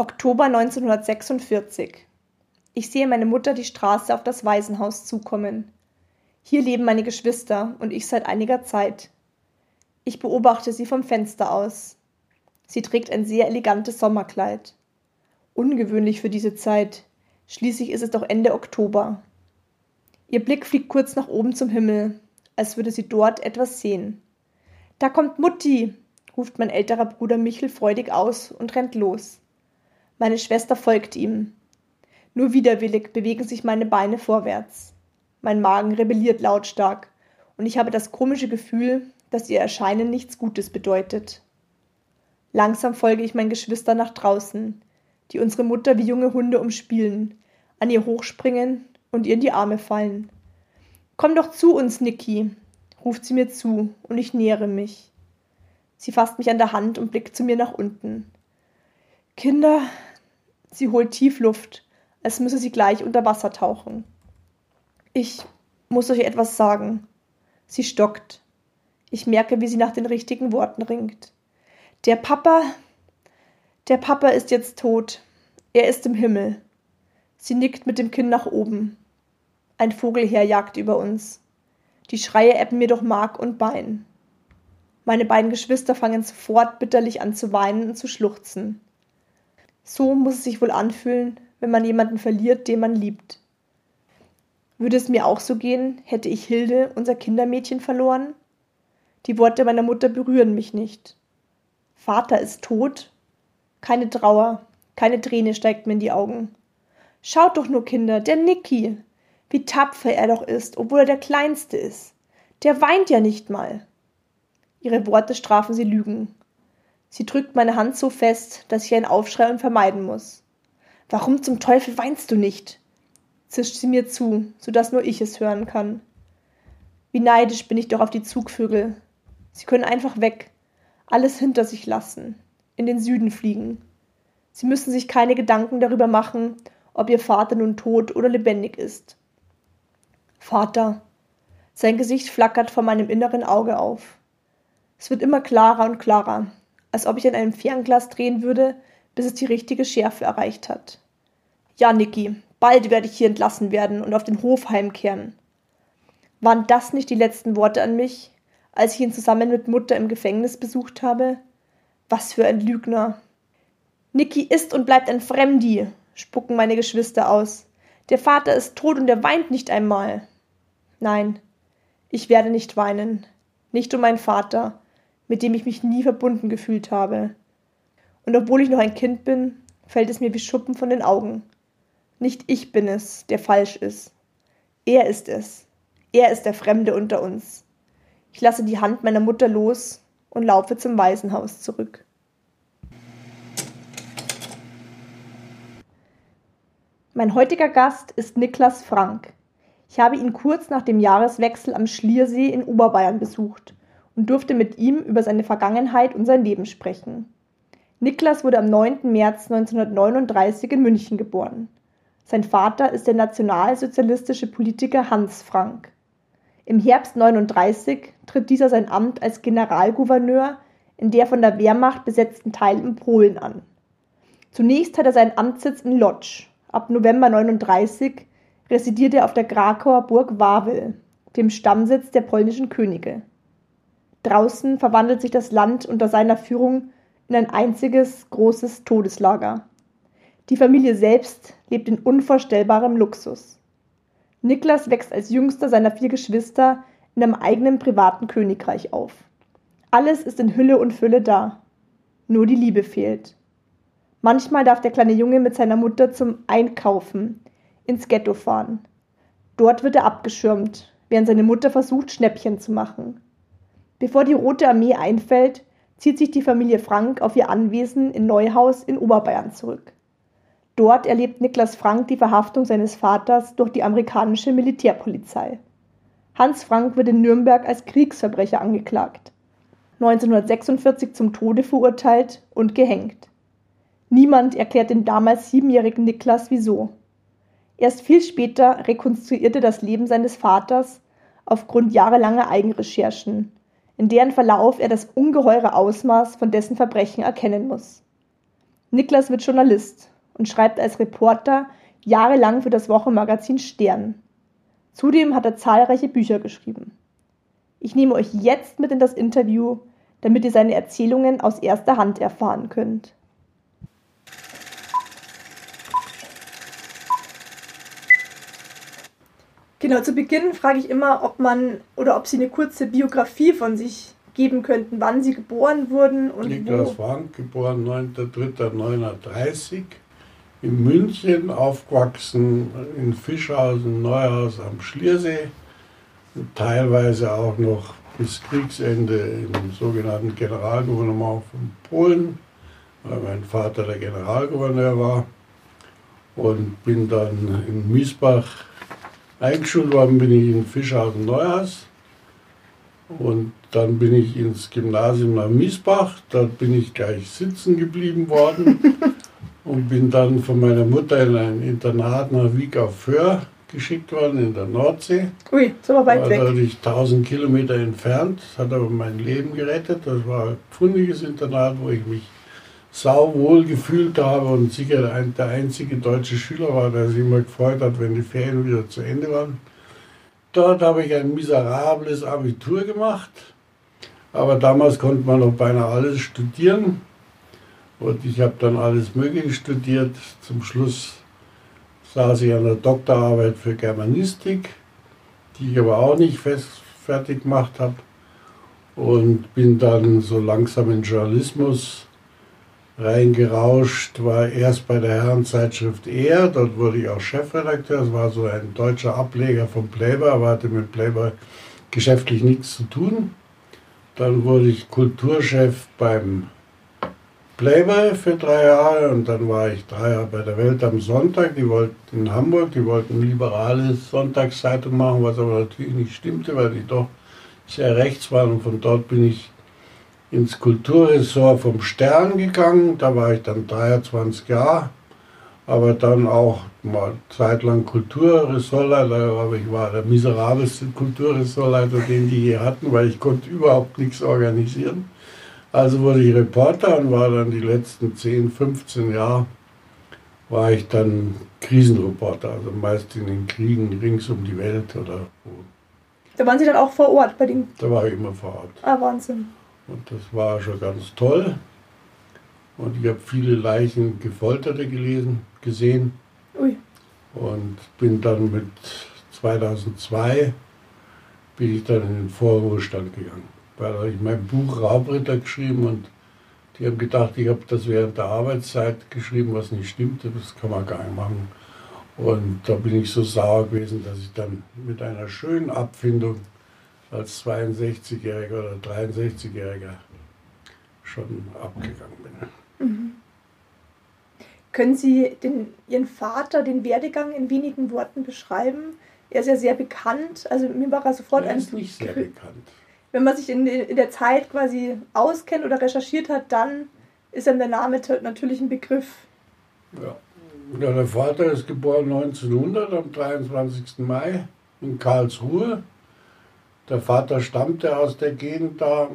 Oktober 1946. Ich sehe meine Mutter die Straße auf das Waisenhaus zukommen. Hier leben meine Geschwister und ich seit einiger Zeit. Ich beobachte sie vom Fenster aus. Sie trägt ein sehr elegantes Sommerkleid. Ungewöhnlich für diese Zeit. Schließlich ist es doch Ende Oktober. Ihr Blick fliegt kurz nach oben zum Himmel, als würde sie dort etwas sehen. Da kommt Mutti, ruft mein älterer Bruder Michel freudig aus und rennt los. Meine Schwester folgt ihm. Nur widerwillig bewegen sich meine Beine vorwärts. Mein Magen rebelliert lautstark, und ich habe das komische Gefühl, dass ihr Erscheinen nichts Gutes bedeutet. Langsam folge ich meinen Geschwistern nach draußen, die unsere Mutter wie junge Hunde umspielen, an ihr hochspringen und ihr in die Arme fallen. Komm doch zu uns, Niki, ruft sie mir zu, und ich nähere mich. Sie fasst mich an der Hand und blickt zu mir nach unten. Kinder, sie holt tief Luft, als müsse sie gleich unter Wasser tauchen. Ich muss euch etwas sagen. Sie stockt. Ich merke, wie sie nach den richtigen Worten ringt. Der Papa. Der Papa ist jetzt tot. Er ist im Himmel. Sie nickt mit dem Kinn nach oben. Ein Vogelheer jagt über uns. Die Schreie ebben mir durch Mark und Bein. Meine beiden Geschwister fangen sofort bitterlich an zu weinen und zu schluchzen. So muss es sich wohl anfühlen, wenn man jemanden verliert, den man liebt. Würde es mir auch so gehen, hätte ich Hilde, unser Kindermädchen, verloren? Die Worte meiner Mutter berühren mich nicht. Vater ist tot? Keine Trauer, keine Träne steigt mir in die Augen. Schaut doch nur, Kinder, der Niki. Wie tapfer er doch ist, obwohl er der Kleinste ist. Der weint ja nicht mal. Ihre Worte strafen sie Lügen. Sie drückt meine Hand so fest, dass ich einen Aufschrei und vermeiden muss. Warum zum Teufel weinst du nicht? zischt sie mir zu, so dass nur ich es hören kann. Wie neidisch bin ich doch auf die Zugvögel. Sie können einfach weg, alles hinter sich lassen, in den Süden fliegen. Sie müssen sich keine Gedanken darüber machen, ob ihr Vater nun tot oder lebendig ist. Vater. Sein Gesicht flackert vor meinem inneren Auge auf. Es wird immer klarer und klarer, als ob ich an einem Fernglas drehen würde, bis es die richtige Schärfe erreicht hat. Ja, Niki, bald werde ich hier entlassen werden und auf den Hof heimkehren. Waren das nicht die letzten Worte an mich, als ich ihn zusammen mit Mutter im Gefängnis besucht habe? Was für ein Lügner. Niki ist und bleibt ein Fremdi, spucken meine Geschwister aus. Der Vater ist tot und er weint nicht einmal. Nein, ich werde nicht weinen. Nicht um meinen Vater, mit dem ich mich nie verbunden gefühlt habe. Und obwohl ich noch ein Kind bin, fällt es mir wie Schuppen von den Augen. Nicht ich bin es, der falsch ist. Er ist es. Er ist der Fremde unter uns. Ich lasse die Hand meiner Mutter los und laufe zum Waisenhaus zurück. Mein heutiger Gast ist Niklas Frank. Ich habe ihn kurz nach dem Jahreswechsel am Schliersee in Oberbayern besucht und durfte mit ihm über seine Vergangenheit und sein Leben sprechen. Niklas wurde am 9. März 1939 in München geboren. Sein Vater ist der nationalsozialistische Politiker Hans Frank. Im Herbst 39 tritt dieser sein Amt als Generalgouverneur in der von der Wehrmacht besetzten Teil in Polen an. Zunächst hat er seinen Amtssitz in Lodz, Ab November 39 residiert er auf der Krakauer Burg Wawel, dem Stammsitz der polnischen Könige. Draußen verwandelt sich das Land unter seiner Führung in ein einziges großes Todeslager. Die Familie selbst lebt in unvorstellbarem Luxus. Niklas wächst als jüngster seiner vier Geschwister in einem eigenen privaten Königreich auf. Alles ist in Hülle und Fülle da. Nur die Liebe fehlt. Manchmal darf der kleine Junge mit seiner Mutter zum Einkaufen ins Ghetto fahren. Dort wird er abgeschirmt, während seine Mutter versucht, Schnäppchen zu machen. Bevor die Rote Armee einfällt, zieht sich die Familie Frank auf ihr Anwesen in Neuhaus in Oberbayern zurück. Dort erlebt Niklas Frank die Verhaftung seines Vaters durch die amerikanische Militärpolizei. Hans Frank wird in Nürnberg als Kriegsverbrecher angeklagt, 1946 zum Tode verurteilt und gehängt. Niemand erklärt dem damals siebenjährigen Niklas wieso. Erst viel später rekonstruierte das Leben seines Vaters aufgrund jahrelanger Eigenrecherchen in deren Verlauf er das ungeheure Ausmaß von dessen Verbrechen erkennen muss. Niklas wird Journalist und schreibt als Reporter jahrelang für das Wochenmagazin Stern. Zudem hat er zahlreiche Bücher geschrieben. Ich nehme euch jetzt mit in das Interview, damit ihr seine Erzählungen aus erster Hand erfahren könnt. Genau, zu Beginn frage ich immer, ob man oder ob Sie eine kurze Biografie von sich geben könnten, wann Sie geboren wurden und Niklas wo. Frank, geboren 9.3.1930, in München, aufgewachsen in Fischhausen, Neuhaus am Schliersee, teilweise auch noch bis Kriegsende im sogenannten Generalgouvernement von Polen, weil mein Vater der Generalgouverneur war. Und bin dann in Miesbach Eingeschult worden bin ich in Fischhausen-Neuhaus und dann bin ich ins Gymnasium nach Miesbach. Dort bin ich gleich sitzen geblieben worden und bin dann von meiner Mutter in ein Internat nach Wieg auf Föhr geschickt worden in der Nordsee. Ui, so war weit war weg. dadurch 1000 Kilometer entfernt, hat aber mein Leben gerettet. Das war ein pfundiges Internat, wo ich mich sauwohl gefühlt habe und sicher der einzige deutsche Schüler war, der sich immer gefreut hat, wenn die Ferien wieder zu Ende waren. Dort habe ich ein miserables Abitur gemacht, aber damals konnte man noch beinahe alles studieren und ich habe dann alles Mögliche studiert. Zum Schluss saß ich an der Doktorarbeit für Germanistik, die ich aber auch nicht fertig gemacht habe und bin dann so langsam in Journalismus reingerauscht, war erst bei der Herrenzeitschrift Er, dort wurde ich auch Chefredakteur, das war so ein deutscher Ableger von Playboy, aber hatte mit Playboy geschäftlich nichts zu tun. Dann wurde ich Kulturchef beim Playboy für drei Jahre und dann war ich drei Jahre bei der Welt am Sonntag. Die wollten in Hamburg, die wollten liberale Sonntagszeitung machen, was aber natürlich nicht stimmte, weil die doch sehr rechts waren und von dort bin ich ins Kulturressort vom Stern gegangen. Da war ich dann 23 Jahre, aber dann auch mal zeitlang Kulturressortleiter, aber ich war der miserabelste Kulturressortleiter, den die je hatten, weil ich konnte überhaupt nichts organisieren. Also wurde ich Reporter und war dann die letzten 10, 15 Jahre war ich dann Krisenreporter, also meist in den Kriegen rings um die Welt oder wo. Da waren Sie dann auch vor Ort bei den. Da war ich immer vor Ort. Ah, Wahnsinn. Und das war schon ganz toll. Und ich habe viele Leichen Gefolterte gelesen, gesehen Ui. und bin dann mit 2002 bin ich dann in den Vorruhestand gegangen. Weil ich mein Buch Raubritter geschrieben und die haben gedacht, ich habe das während der Arbeitszeit geschrieben, was nicht stimmte. Das kann man gar nicht machen. Und da bin ich so sauer gewesen, dass ich dann mit einer schönen Abfindung als 62-Jähriger oder 63-Jähriger schon abgegangen bin. Können Sie den, Ihren Vater, den Werdegang in wenigen Worten beschreiben? Er ist ja sehr bekannt. Also mir war er sofort Er ein. ist nicht sehr bekannt. Wenn man sich in, in der Zeit quasi auskennt oder recherchiert hat, dann ist einem der Name natürlich ein Begriff. Ja. Ja, der Vater ist geboren 1900 am 23. Mai in Karlsruhe. Der Vater stammte aus der Gegend da.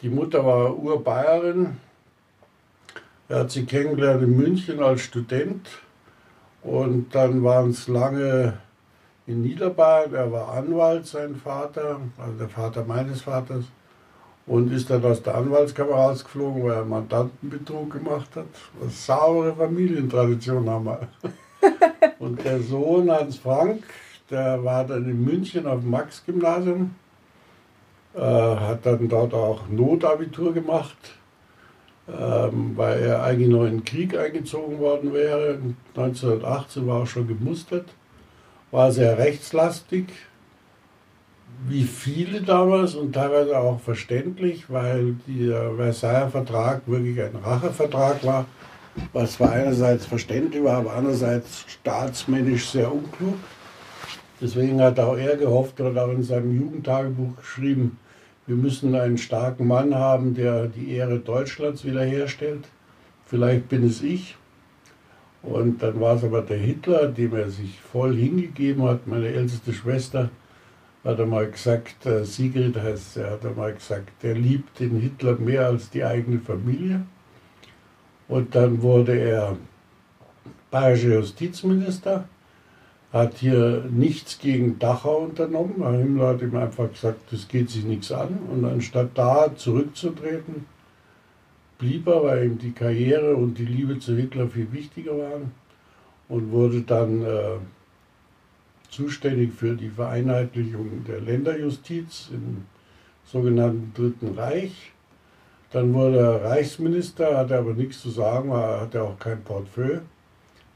Die Mutter war Urbayerin, Er hat sie kennengelernt in München als Student und dann waren es lange in Niederbayern. Er war Anwalt, sein Vater, also der Vater meines Vaters, und ist dann aus der Anwaltskammer rausgeflogen, weil er Mandantenbetrug gemacht hat. Eine saubere Familientradition haben wir. und der Sohn Hans Frank, der war dann in München auf dem Max-Gymnasium, äh, hat dann dort auch Notabitur gemacht, ähm, weil er eigentlich noch in den Krieg eingezogen worden wäre. 1918 war er schon gemustert, war sehr rechtslastig, wie viele damals und teilweise auch verständlich, weil der Versailler Vertrag wirklich ein Rachevertrag war, was zwar einerseits verständlich war, aber andererseits staatsmännisch sehr unklug. Deswegen hat auch er gehofft, er hat auch in seinem Jugendtagebuch geschrieben, wir müssen einen starken Mann haben, der die Ehre Deutschlands wiederherstellt. Vielleicht bin es ich. Und dann war es aber der Hitler, dem er sich voll hingegeben hat, meine älteste Schwester, hat er mal gesagt, äh, Sigrid heißt er, hat er mal gesagt, der liebt den Hitler mehr als die eigene Familie. Und dann wurde er bayerischer Justizminister, hat hier nichts gegen Dachau unternommen. Herr Himmler hat ihm einfach gesagt, das geht sich nichts an. Und anstatt da zurückzutreten, blieb er, weil ihm die Karriere und die Liebe zu Hitler viel wichtiger waren und wurde dann äh, zuständig für die Vereinheitlichung der Länderjustiz im sogenannten Dritten Reich. Dann wurde er Reichsminister, hatte aber nichts zu sagen, hatte auch kein Portfolio,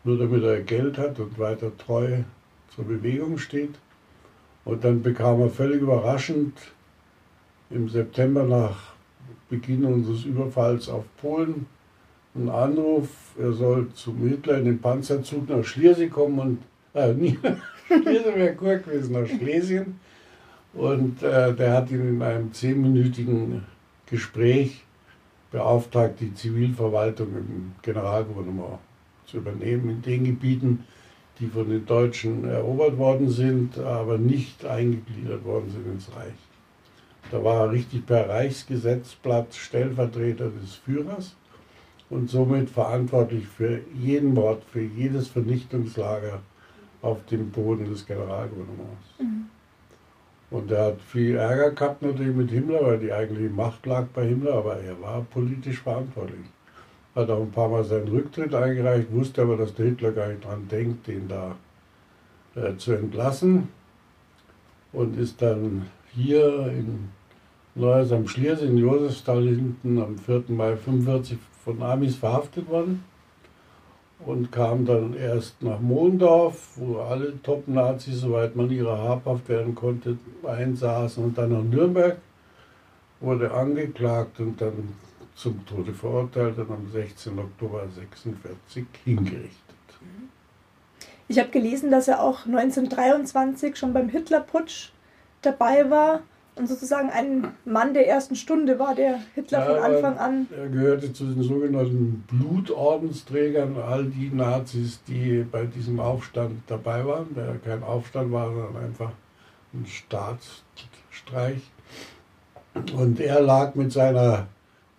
nur damit er Geld hat und weiter treu zur Bewegung steht. Und dann bekam er völlig überraschend im September nach Beginn unseres Überfalls auf Polen einen Anruf, er soll zum Hitler in den Panzerzug nach Schliersee kommen und äh, nie, Schlesien wäre gut gewesen, nach Schlesien. Und äh, der hat ihn in einem zehnminütigen Gespräch beauftragt, die Zivilverwaltung im Generalgouvernement zu übernehmen in den Gebieten, die von den Deutschen erobert worden sind, aber nicht eingegliedert worden sind ins Reich. Da war er richtig per Reichsgesetzblatt Stellvertreter des Führers und somit verantwortlich für jeden Mord, für jedes Vernichtungslager auf dem Boden des Generalgouvernements. Mhm. Und er hat viel Ärger gehabt natürlich mit Himmler, weil die eigentliche Macht lag bei Himmler, aber er war politisch verantwortlich. Hat auch ein paar Mal seinen Rücktritt eingereicht, wusste aber, dass der Hitler gar nicht dran denkt, den da äh, zu entlassen. Und ist dann hier in Neues am Schliers in Josefsthal hinten am 4. Mai 45 von Amis verhaftet worden und kam dann erst nach Mondorf, wo alle Top-Nazis, soweit man ihrer habhaft werden konnte, einsaßen und dann nach Nürnberg, wurde angeklagt und dann zum Tode verurteilt und am 16. Oktober 1946 hingerichtet. Ich habe gelesen, dass er auch 1923 schon beim Hitlerputsch dabei war und sozusagen ein Mann der ersten Stunde war, der Hitler ja, von Anfang an. Er gehörte zu den sogenannten Blutordensträgern, all die Nazis, die bei diesem Aufstand dabei waren, der kein Aufstand war, sondern einfach ein Staatsstreich. Und er lag mit seiner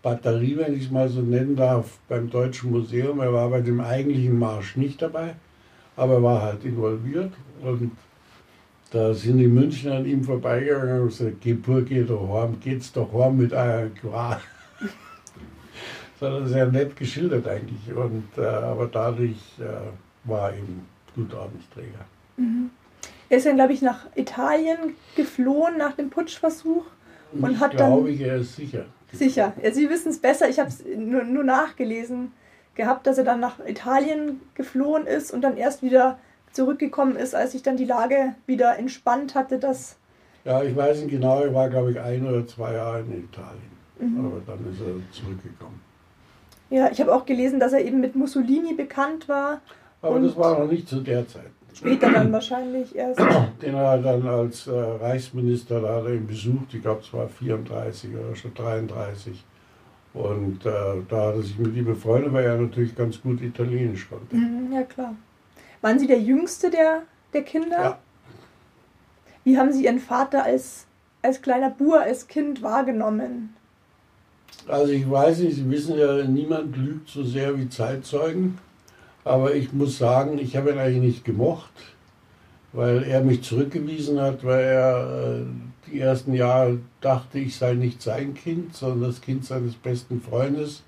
Batterie, wenn ich es mal so nennen darf, beim Deutschen Museum. Er war bei dem eigentlichen Marsch nicht dabei, aber er war halt involviert und da sind die Münchner an ihm vorbeigegangen und gesagt, geh pur, geh doch heim, geht's doch heim mit einer Qual. das hat er sehr nett geschildert eigentlich. Und, äh, aber dadurch äh, war er eben Blutordensträger. Mhm. Er ist dann, glaube ich, nach Italien geflohen nach dem Putschversuch und ich hat glaube ich, er ist sicher. Sicher. Ja, Sie wissen es besser. Ich habe es nur, nur nachgelesen gehabt, dass er dann nach Italien geflohen ist und dann erst wieder zurückgekommen ist, als sich dann die Lage wieder entspannt hatte, dass. Ja, ich weiß nicht genau, er war, glaube ich, ein oder zwei Jahre in Italien. Mhm. Aber dann ist er zurückgekommen. Ja, ich habe auch gelesen, dass er eben mit Mussolini bekannt war. Aber das war noch nicht zu der Zeit. Später dann wahrscheinlich erst. Den hat er dann als äh, Reichsminister, da hat er ihn besucht, ich glaube es war 34 oder schon 33. Und äh, da hat er sich mit ihm befreundet, weil er natürlich ganz gut Italienisch konnte. Mhm, ja, klar. Waren Sie der Jüngste der, der Kinder? Ja. Wie haben Sie Ihren Vater als, als kleiner Bur, als Kind wahrgenommen? Also ich weiß nicht, Sie wissen ja, niemand lügt so sehr wie Zeitzeugen. Aber ich muss sagen, ich habe ihn eigentlich nicht gemocht, weil er mich zurückgewiesen hat, weil er äh, die ersten Jahre dachte, ich sei nicht sein Kind, sondern das Kind seines besten Freundes,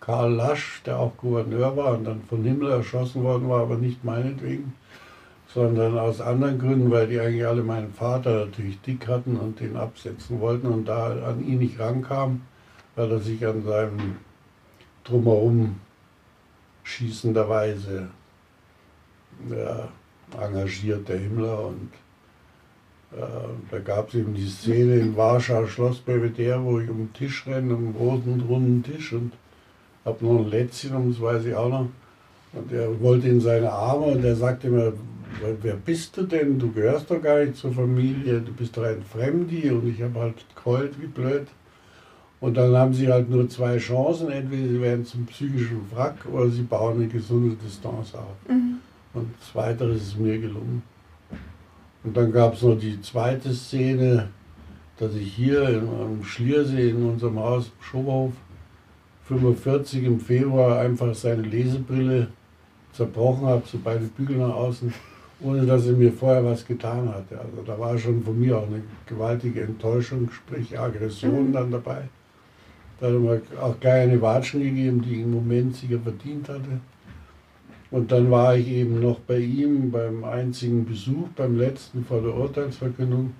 Karl Lasch, der auch Gouverneur war und dann von Himmler erschossen worden war, aber nicht meinetwegen, sondern aus anderen Gründen, weil die eigentlich alle meinen Vater natürlich dick hatten und den absetzen wollten und da an ihn nicht rankam, weil er sich an seinem Drumherum schießenderweise ja, engagiert, der Himmler. Und äh, da gab es eben die Szene in Warschau, Schloss Belvedere, wo ich um den Tisch renne, um einen roten, runden Tisch und habe noch ein Lätzchen, um das weiß ich auch noch. Und er wollte in seine Arme und er sagte mir, wer bist du denn? Du gehörst doch gar nicht zur Familie, du bist doch ein Fremdi. Und ich habe halt geheult wie blöd. Und dann haben sie halt nur zwei Chancen. Entweder sie werden zum psychischen Wrack oder sie bauen eine gesunde Distanz auf. Mhm. Und zweiteres ist mir gelungen. Und dann gab es noch die zweite Szene, dass ich hier in, am Schliersee in unserem Haus Schoberhof 45 im Februar einfach seine Lesebrille zerbrochen habe, so beide Bügel nach außen, ohne dass er mir vorher was getan hatte. Also da war schon von mir auch eine gewaltige Enttäuschung, sprich Aggression Mhm. dann dabei. Da hat er mir auch gleich eine Watschen gegeben, die im Moment sicher verdient hatte. Und dann war ich eben noch bei ihm beim einzigen Besuch, beim letzten vor der Urteilsverkündung.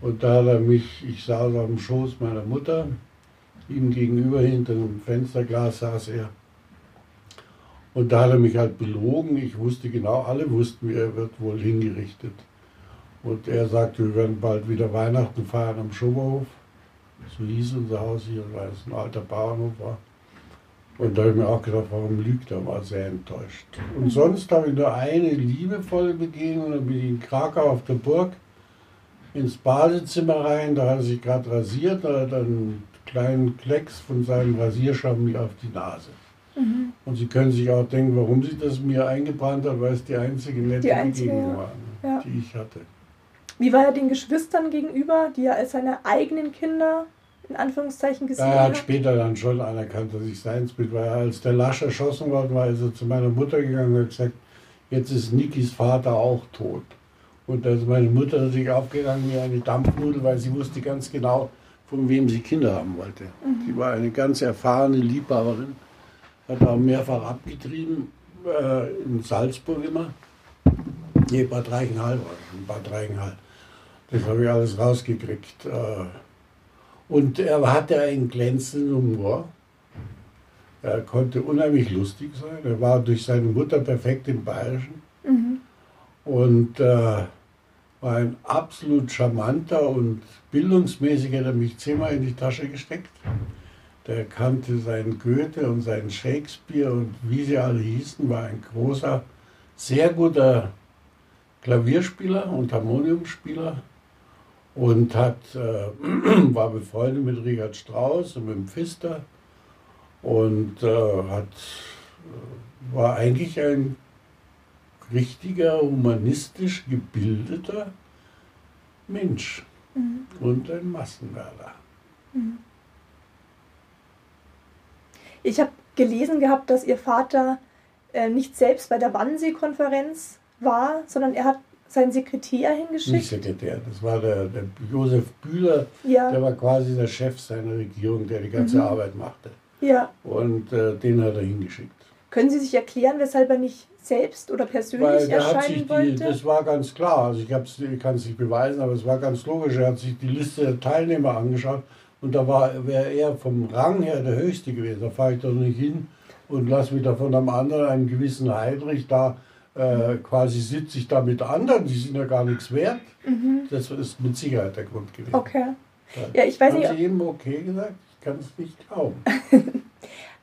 Und da hat er mich, ich saß auf dem Schoß meiner Mutter, ihm gegenüber hinter einem Fensterglas saß er. Und da hat er mich halt belogen. Ich wusste genau, alle wussten, er wird wohl hingerichtet. Und er sagte, wir werden bald wieder Weihnachten feiern am Schoberhof. So hieß unser Haus hier, weil es ein alter Bauernhof war. Und da habe ich mir auch gedacht, warum lügt er? War sehr enttäuscht. Und sonst habe ich nur eine liebevolle Begegnung. Da bin ich in Krakau auf der Burg ins Badezimmer rein. Da hat er sich gerade rasiert. Da hat er einen kleinen Klecks von seinem Rasierschaum mir auf die Nase. Mhm. Und Sie können sich auch denken, warum sie das mir eingebrannt hat, weil es die einzige nette Die einzige, Begegnung war, ne, Ja. die ich hatte. Wie war er den Geschwistern gegenüber, die er als seine eigenen Kinder in Anführungszeichen gesehen Er hat hat? später dann schon anerkannt, dass ich seins bin, weil als der Lasch erschossen worden war, ist er zu meiner Mutter gegangen und hat gesagt, jetzt ist Nikis Vater auch tot. Und da ist meine Mutter natürlich aufgegangen wie eine Dampfnudel, weil sie wusste ganz genau, von wem sie Kinder haben wollte. Sie war eine ganz erfahrene Liebhaberin, hat auch mehrfach abgetrieben, äh, in Salzburg immer. Nee, Bad Reichenhall war in Bad Reichenhall. Das habe ich alles rausgekriegt. Äh, und er hatte einen glänzenden Humor. Er konnte unheimlich lustig sein. Er war durch seine Mutter perfekt im Bayerischen. Mhm. Und äh, war ein absolut charmanter und bildungsmäßig hat er mich zehnmal in die Tasche gesteckt. Der kannte seinen Goethe und seinen Shakespeare und wie sie alle hießen, war ein großer, sehr guter Klavierspieler und Harmoniumspieler und hat, äh, war befreundet mit Richard Strauss und mit dem Pfister und äh, hat, äh, war eigentlich ein richtiger, humanistisch gebildeter Mensch Mhm. und ein Massenmörder. Ich habe gelesen gehabt, dass ihr Vater äh, nicht selbst bei der Wannsee-Konferenz war, sondern er hat seinen Sekretär Nicht hingeschickt. Sekretär, das war der, der Josef Bühler, der Ja, war quasi der Chef seiner Regierung, der die ganze Mhm. Arbeit machte. ja. Und äh, den hat er hingeschickt. Können Sie sich erklären, weshalb er nicht selbst oder persönlich Weil der hat erscheinen sich die, wollte? das war ganz klar, also ich, ich kann es nicht beweisen, aber es war ganz logisch, er hat sich die Liste der Teilnehmer angeschaut und da war wäre er vom Rang her der Höchste gewesen. Da fahre ich doch nicht hin und lasse mich da von einem anderen, einem gewissen Heidrich, da äh, quasi sitze ich da mit anderen, die sind ja gar nichts wert. Das ist mit Sicherheit der Grund gewesen. Mhm. Okay. Ja, ich weiß Haben nicht, Sie eben okay gesagt? Ich kann es nicht glauben.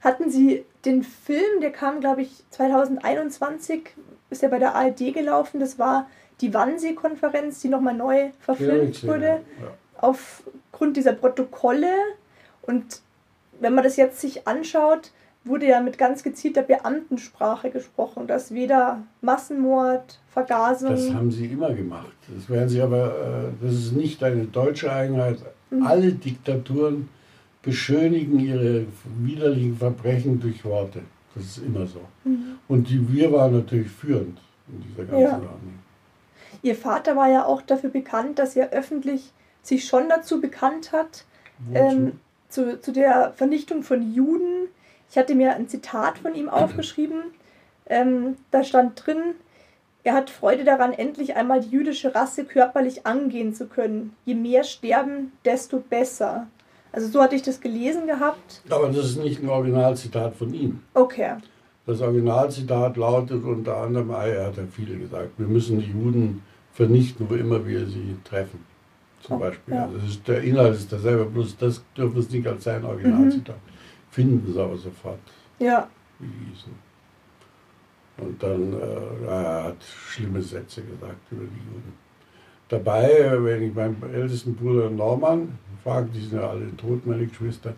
hatten Sie den Film, der kam, glaube ich, 2021, ist ja bei der ARD gelaufen, das war die Wannsee-Konferenz, die nochmal neu verfilmt wurde. ja. aufgrund dieser Protokolle und wenn man das jetzt sich anschaut, wurde ja mit ganz gezielter Beamtensprache gesprochen, dass weder Massenmord, Vergasung. Das haben sie immer gemacht. Das werden sie aber, äh, das ist nicht eine deutsche Eigenheit. Mhm. Alle Diktaturen beschönigen ihre widerlichen Verbrechen durch Worte. Das ist immer so. Mhm. Und die, wir waren natürlich führend in dieser ganzen Ja. Armee. Ihr Vater war ja auch dafür bekannt, dass er öffentlich sich schon dazu bekannt hat, ähm, zu, zu der Vernichtung von Juden. Ich hatte mir ein Zitat von ihm aufgeschrieben. Ähm, da stand drin, er hat Freude daran, endlich einmal die jüdische Rasse körperlich angehen zu können. Je mehr sterben, desto besser. Also so hatte ich das gelesen gehabt. Aber das ist nicht ein Originalzitat von ihm. Okay. Das Originalzitat lautet unter anderem, ah, er hat ja viele gesagt, wir müssen die Juden vernichten, wo immer wir sie treffen. Zum Oh, Beispiel. ja. Also das ist, der Inhalt ist derselbe, bloß das dürfen es nicht als sein Originalzitat. Finden sie aber sofort, Ja. hießen. Und dann, äh, er hat schlimme Sätze gesagt über die Juden. Dabei, äh, wenn ich meinen ältesten Bruder Norman frage, die sind ja alle tot, meine Geschwister,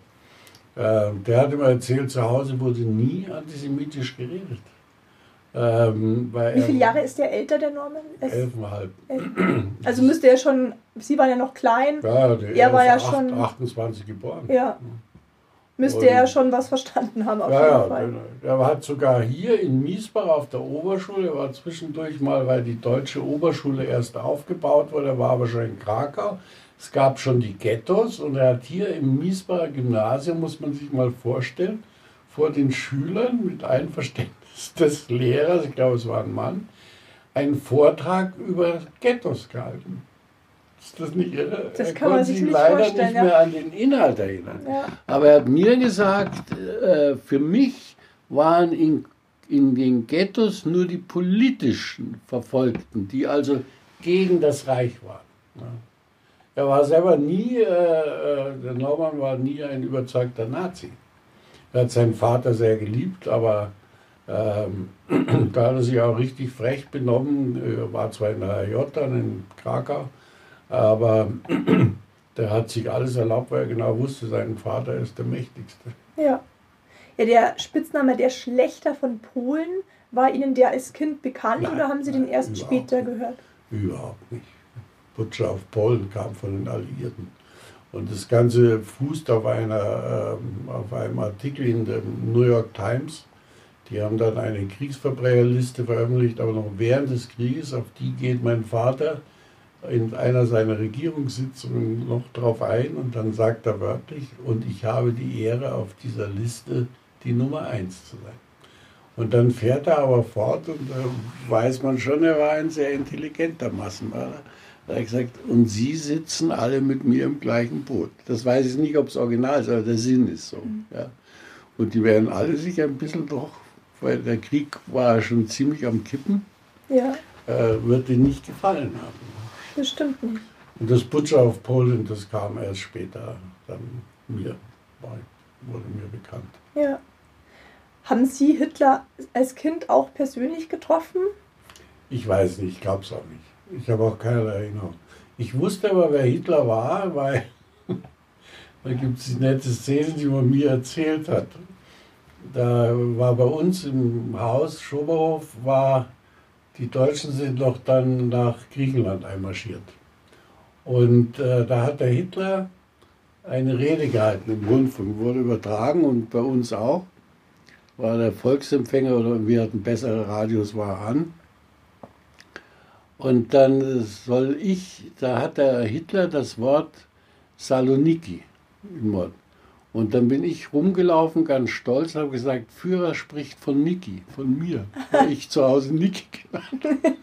äh, der hat immer erzählt, zu Hause wurde nie antisemitisch geredet. Ähm, weil Wie viele Jahre ist der älter, der Norman? Elfenhalb. Also müsste er schon, Sie waren ja noch klein, Ja, der Er war ja acht- schon- 28 geboren. ja. Müsste Und- er schon was verstanden haben, auf Ja, jeden ja, Fall. er hat sogar hier in Miesbach auf der Oberschule, er war zwischendurch mal, weil die deutsche Oberschule erst aufgebaut wurde, er war aber schon in Krakau. Es gab schon die Ghettos und er hat hier im Miesbacher Gymnasium, muss man sich mal vorstellen, vor den Schülern mit Einverständnis des Lehrers, ich glaube es war ein Mann, einen Vortrag über Ghettos gehalten. Ist das nicht irre? Das kann man sich nicht leider vorstellen, nicht ja. mehr an den Inhalt erinnern. Ja. Aber er hat mir gesagt, äh, für mich waren in, in den Ghettos nur die politischen Verfolgten, die also gegen das Reich waren. Ja. Er war selber nie, äh, äh, der Norman war nie ein überzeugter Nazi. Er hat seinen Vater sehr geliebt, aber ähm, da hat er sich auch richtig frech benommen. Er war zwar in der HJ dann in Krakau, aber der hat sich alles erlaubt, weil er genau wusste, sein Vater ist der Mächtigste. Ja. Ja, der Spitzname der Schlechter von Polen, war Ihnen der als Kind bekannt Nein, oder haben Sie den nein, erst überhaupt später nicht. gehört? Überhaupt nicht. Butcher auf Polen kam von den Alliierten. Und das Ganze fußt auf, einer, ähm, auf einem Artikel in der New York Times. Die haben dann eine Kriegsverbrecherliste veröffentlicht, aber noch während des Krieges, auf die geht mein Vater in einer seiner Regierungssitzungen noch drauf ein und dann sagt er wörtlich, und ich habe die Ehre, auf dieser Liste die Nummer eins zu sein. Und dann fährt er aber fort und da weiß man schon, er war ein sehr intelligenter Massenmörder. Da hat er gesagt, und Sie sitzen alle mit mir im gleichen Boot. Das weiß ich nicht, ob es original ist, aber der Sinn ist so. Ja. Und die werden alle sich ein bisschen doch, weil der Krieg war schon ziemlich am Kippen, Ja, äh, wird ihnen nicht gefallen haben. Bestimmt nicht. Und das Butcher of Poland, das kam erst später dann mir, wurde mir bekannt. Ja. Haben Sie Hitler als Kind auch persönlich getroffen? Ich weiß nicht, ich glaube es auch nicht. Ich habe auch keine Erinnerung. Ich wusste aber, wer Hitler war, weil da gibt es die nette Szene, die man mir erzählt hat. Da war bei uns im Haus, Schoberhof, war, die Deutschen sind noch dann nach Griechenland einmarschiert. Und äh, da hat der Hitler eine Rede gehalten im Rundfunk, wurde übertragen und bei uns auch. War der Volksempfänger oder wir hatten bessere Radios, war an. Und dann soll ich, da hat der Hitler das Wort Saloniki im Mund. Und dann bin ich rumgelaufen, ganz stolz, habe gesagt, Führer spricht von Niki, von mir, weil ich zu Hause Niki genannt habe.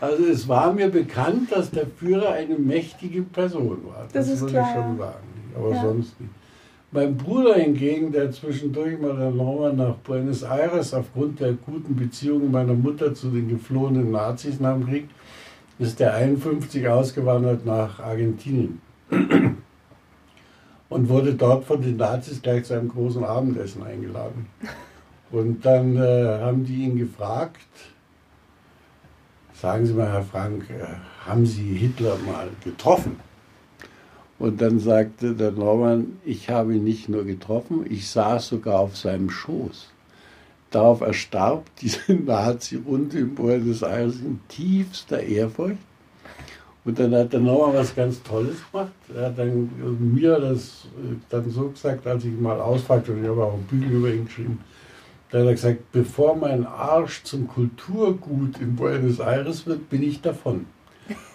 Also es war mir bekannt, dass der Führer eine mächtige Person war. Das ist würde klar, ich schon sagen. Aber Ja. sonst nicht. Mein Bruder hingegen, der zwischendurch mal Norman nach Buenos Aires aufgrund der guten Beziehungen meiner Mutter zu den geflohenen Nazis nach dem Krieg, ist der 51 ausgewandert nach Argentinien. Und wurde dort von den Nazis gleich zu einem großen Abendessen eingeladen. Und dann äh, haben die ihn gefragt, sagen Sie mal, Herr Frank, äh, haben Sie Hitler mal getroffen? Und dann sagte der Norman, ich habe ihn nicht nur getroffen, ich saß sogar auf seinem Schoß. Darauf erstarb diese Nazi-Runde in Buenos Aires in tiefster Ehrfurcht. Und dann hat er nochmal was ganz Tolles gemacht. Er hat dann mir das äh, dann so gesagt, als ich mal ausfragte, und ich habe auch einen Bügel über ihn geschrieben, da hat er gesagt, bevor mein Arsch zum Kulturgut in Buenos Aires wird, bin ich davon.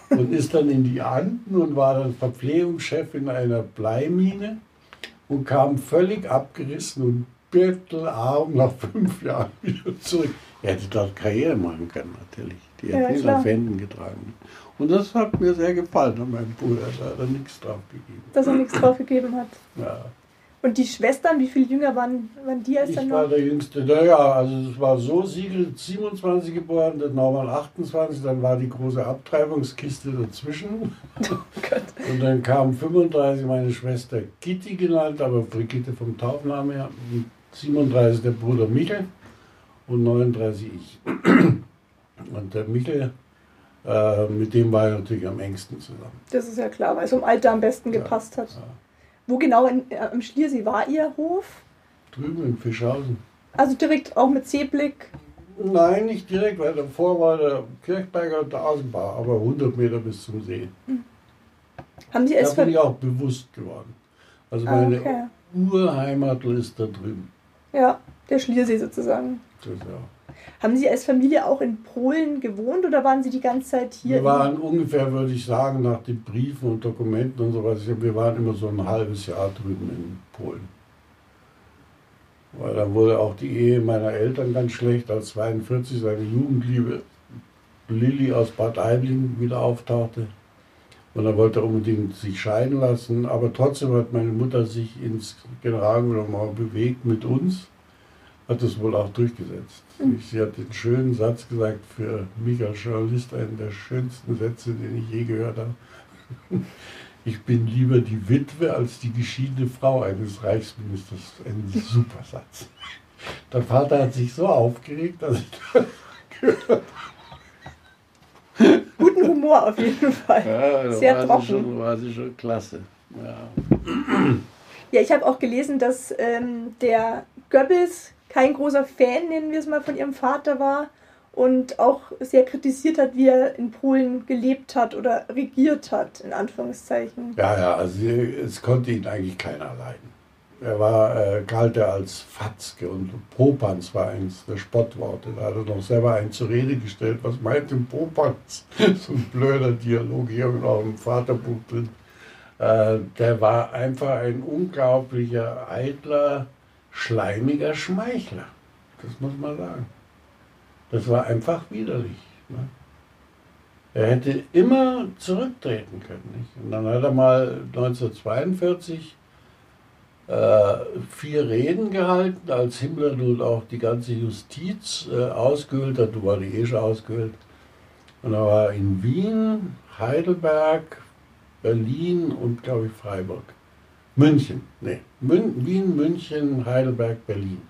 Und ist dann in die Anden und war dann Verpflegungschef in einer Bleimine und kam völlig abgerissen und bittelarm nach fünf Jahren wieder zurück. Er hätte dort Karriere machen können, natürlich. Die Ja, hätte ihn auf Händen getragen. Und das hat mir sehr gefallen an meinem Bruder. Da hat er nichts drauf gegeben. Dass er nichts drauf gegeben hat. Ja. Und die Schwestern, wie viel jünger waren, waren die als Ich dann war noch? der Jüngste. Naja, also es war so, Siegel 27 geboren, der Norman 28, dann war die große Abtreibungskiste dazwischen. Oh. Und dann kam 35 meine Schwester Kitty genannt, aber Brigitte vom Taufnamen her. Und 37 der Bruder Michel und 39 ich. Und der Michel, äh, mit dem war ich natürlich am engsten zusammen. Das ist ja klar, weil es vom Alter am besten gepasst hat. Ja. Wo genau in, äh, am Schliersee war Ihr Hof? Drüben in Fischhausen. Also direkt auch mit Seeblick. Nein, nicht direkt, weil davor war der Kirchberger und der Außenbau, aber 100 Meter bis zum See. Haben Sie Da es bin ver ich auch bewusst geworden. Also Ah, meine okay. Urheimat ist da drüben. Ja, der Schliersee sozusagen. Das, ja. Haben Sie als Familie auch in Polen gewohnt oder waren Sie die ganze Zeit hier? Wir waren ungefähr, würde ich sagen, nach den Briefen und Dokumenten und sowas, wir waren immer so ein halbes Jahr drüben in Polen. Weil dann wurde auch die Ehe meiner Eltern ganz schlecht, als 42 seine Jugendliebe Lilly aus Bad Aibling wieder auftauchte. Und er wollte unbedingt sich scheiden lassen, aber trotzdem hat meine Mutter sich ins Generalgouvernement bewegt mit uns, hat es wohl auch durchgesetzt. Sie hat den schönen Satz gesagt, für mich als Journalist einen der schönsten Sätze, den ich je gehört habe. Ich bin lieber die Witwe als die geschiedene Frau eines Reichsministers. Ein super Satz. Der Vater hat sich so aufgeregt, dass ich das gehört Guten Humor auf jeden Fall. ja, Sehr war trocken. Sie schon, war sie schon klasse. Ja. Ja, ich habe auch gelesen, dass ähm, der Goebbels kein großer Fan, nennen wir es mal, von ihrem Vater war und auch sehr kritisiert hat, wie er in Polen gelebt hat oder regiert hat, in Anführungszeichen. Ja, ja, also es konnte ihn eigentlich keiner leiden. Er war, äh, galt er als Fatzke und Popanz war eins der Spottworte. Da hat er noch selber einen zur Rede gestellt. Was meint denn Popanz? so ein blöder Dialog hier und auch im Vaterbuch drin. Äh, der war einfach ein unglaublicher, eitler, schleimiger Schmeichler. Das muss man sagen. Das war einfach widerlich. Ne? Er hätte immer zurücktreten können. Nicht? Und dann hat er mal 1942 äh, vier Reden gehalten, als Himmler nun auch die ganze Justiz äh, ausgehöhlt hat. Du war die eh schon ausgehöhlt. Und er war in Wien, Heidelberg, Berlin und, glaube ich, Freiburg. München, nee, Mün Wien, München, Heidelberg, Berlin.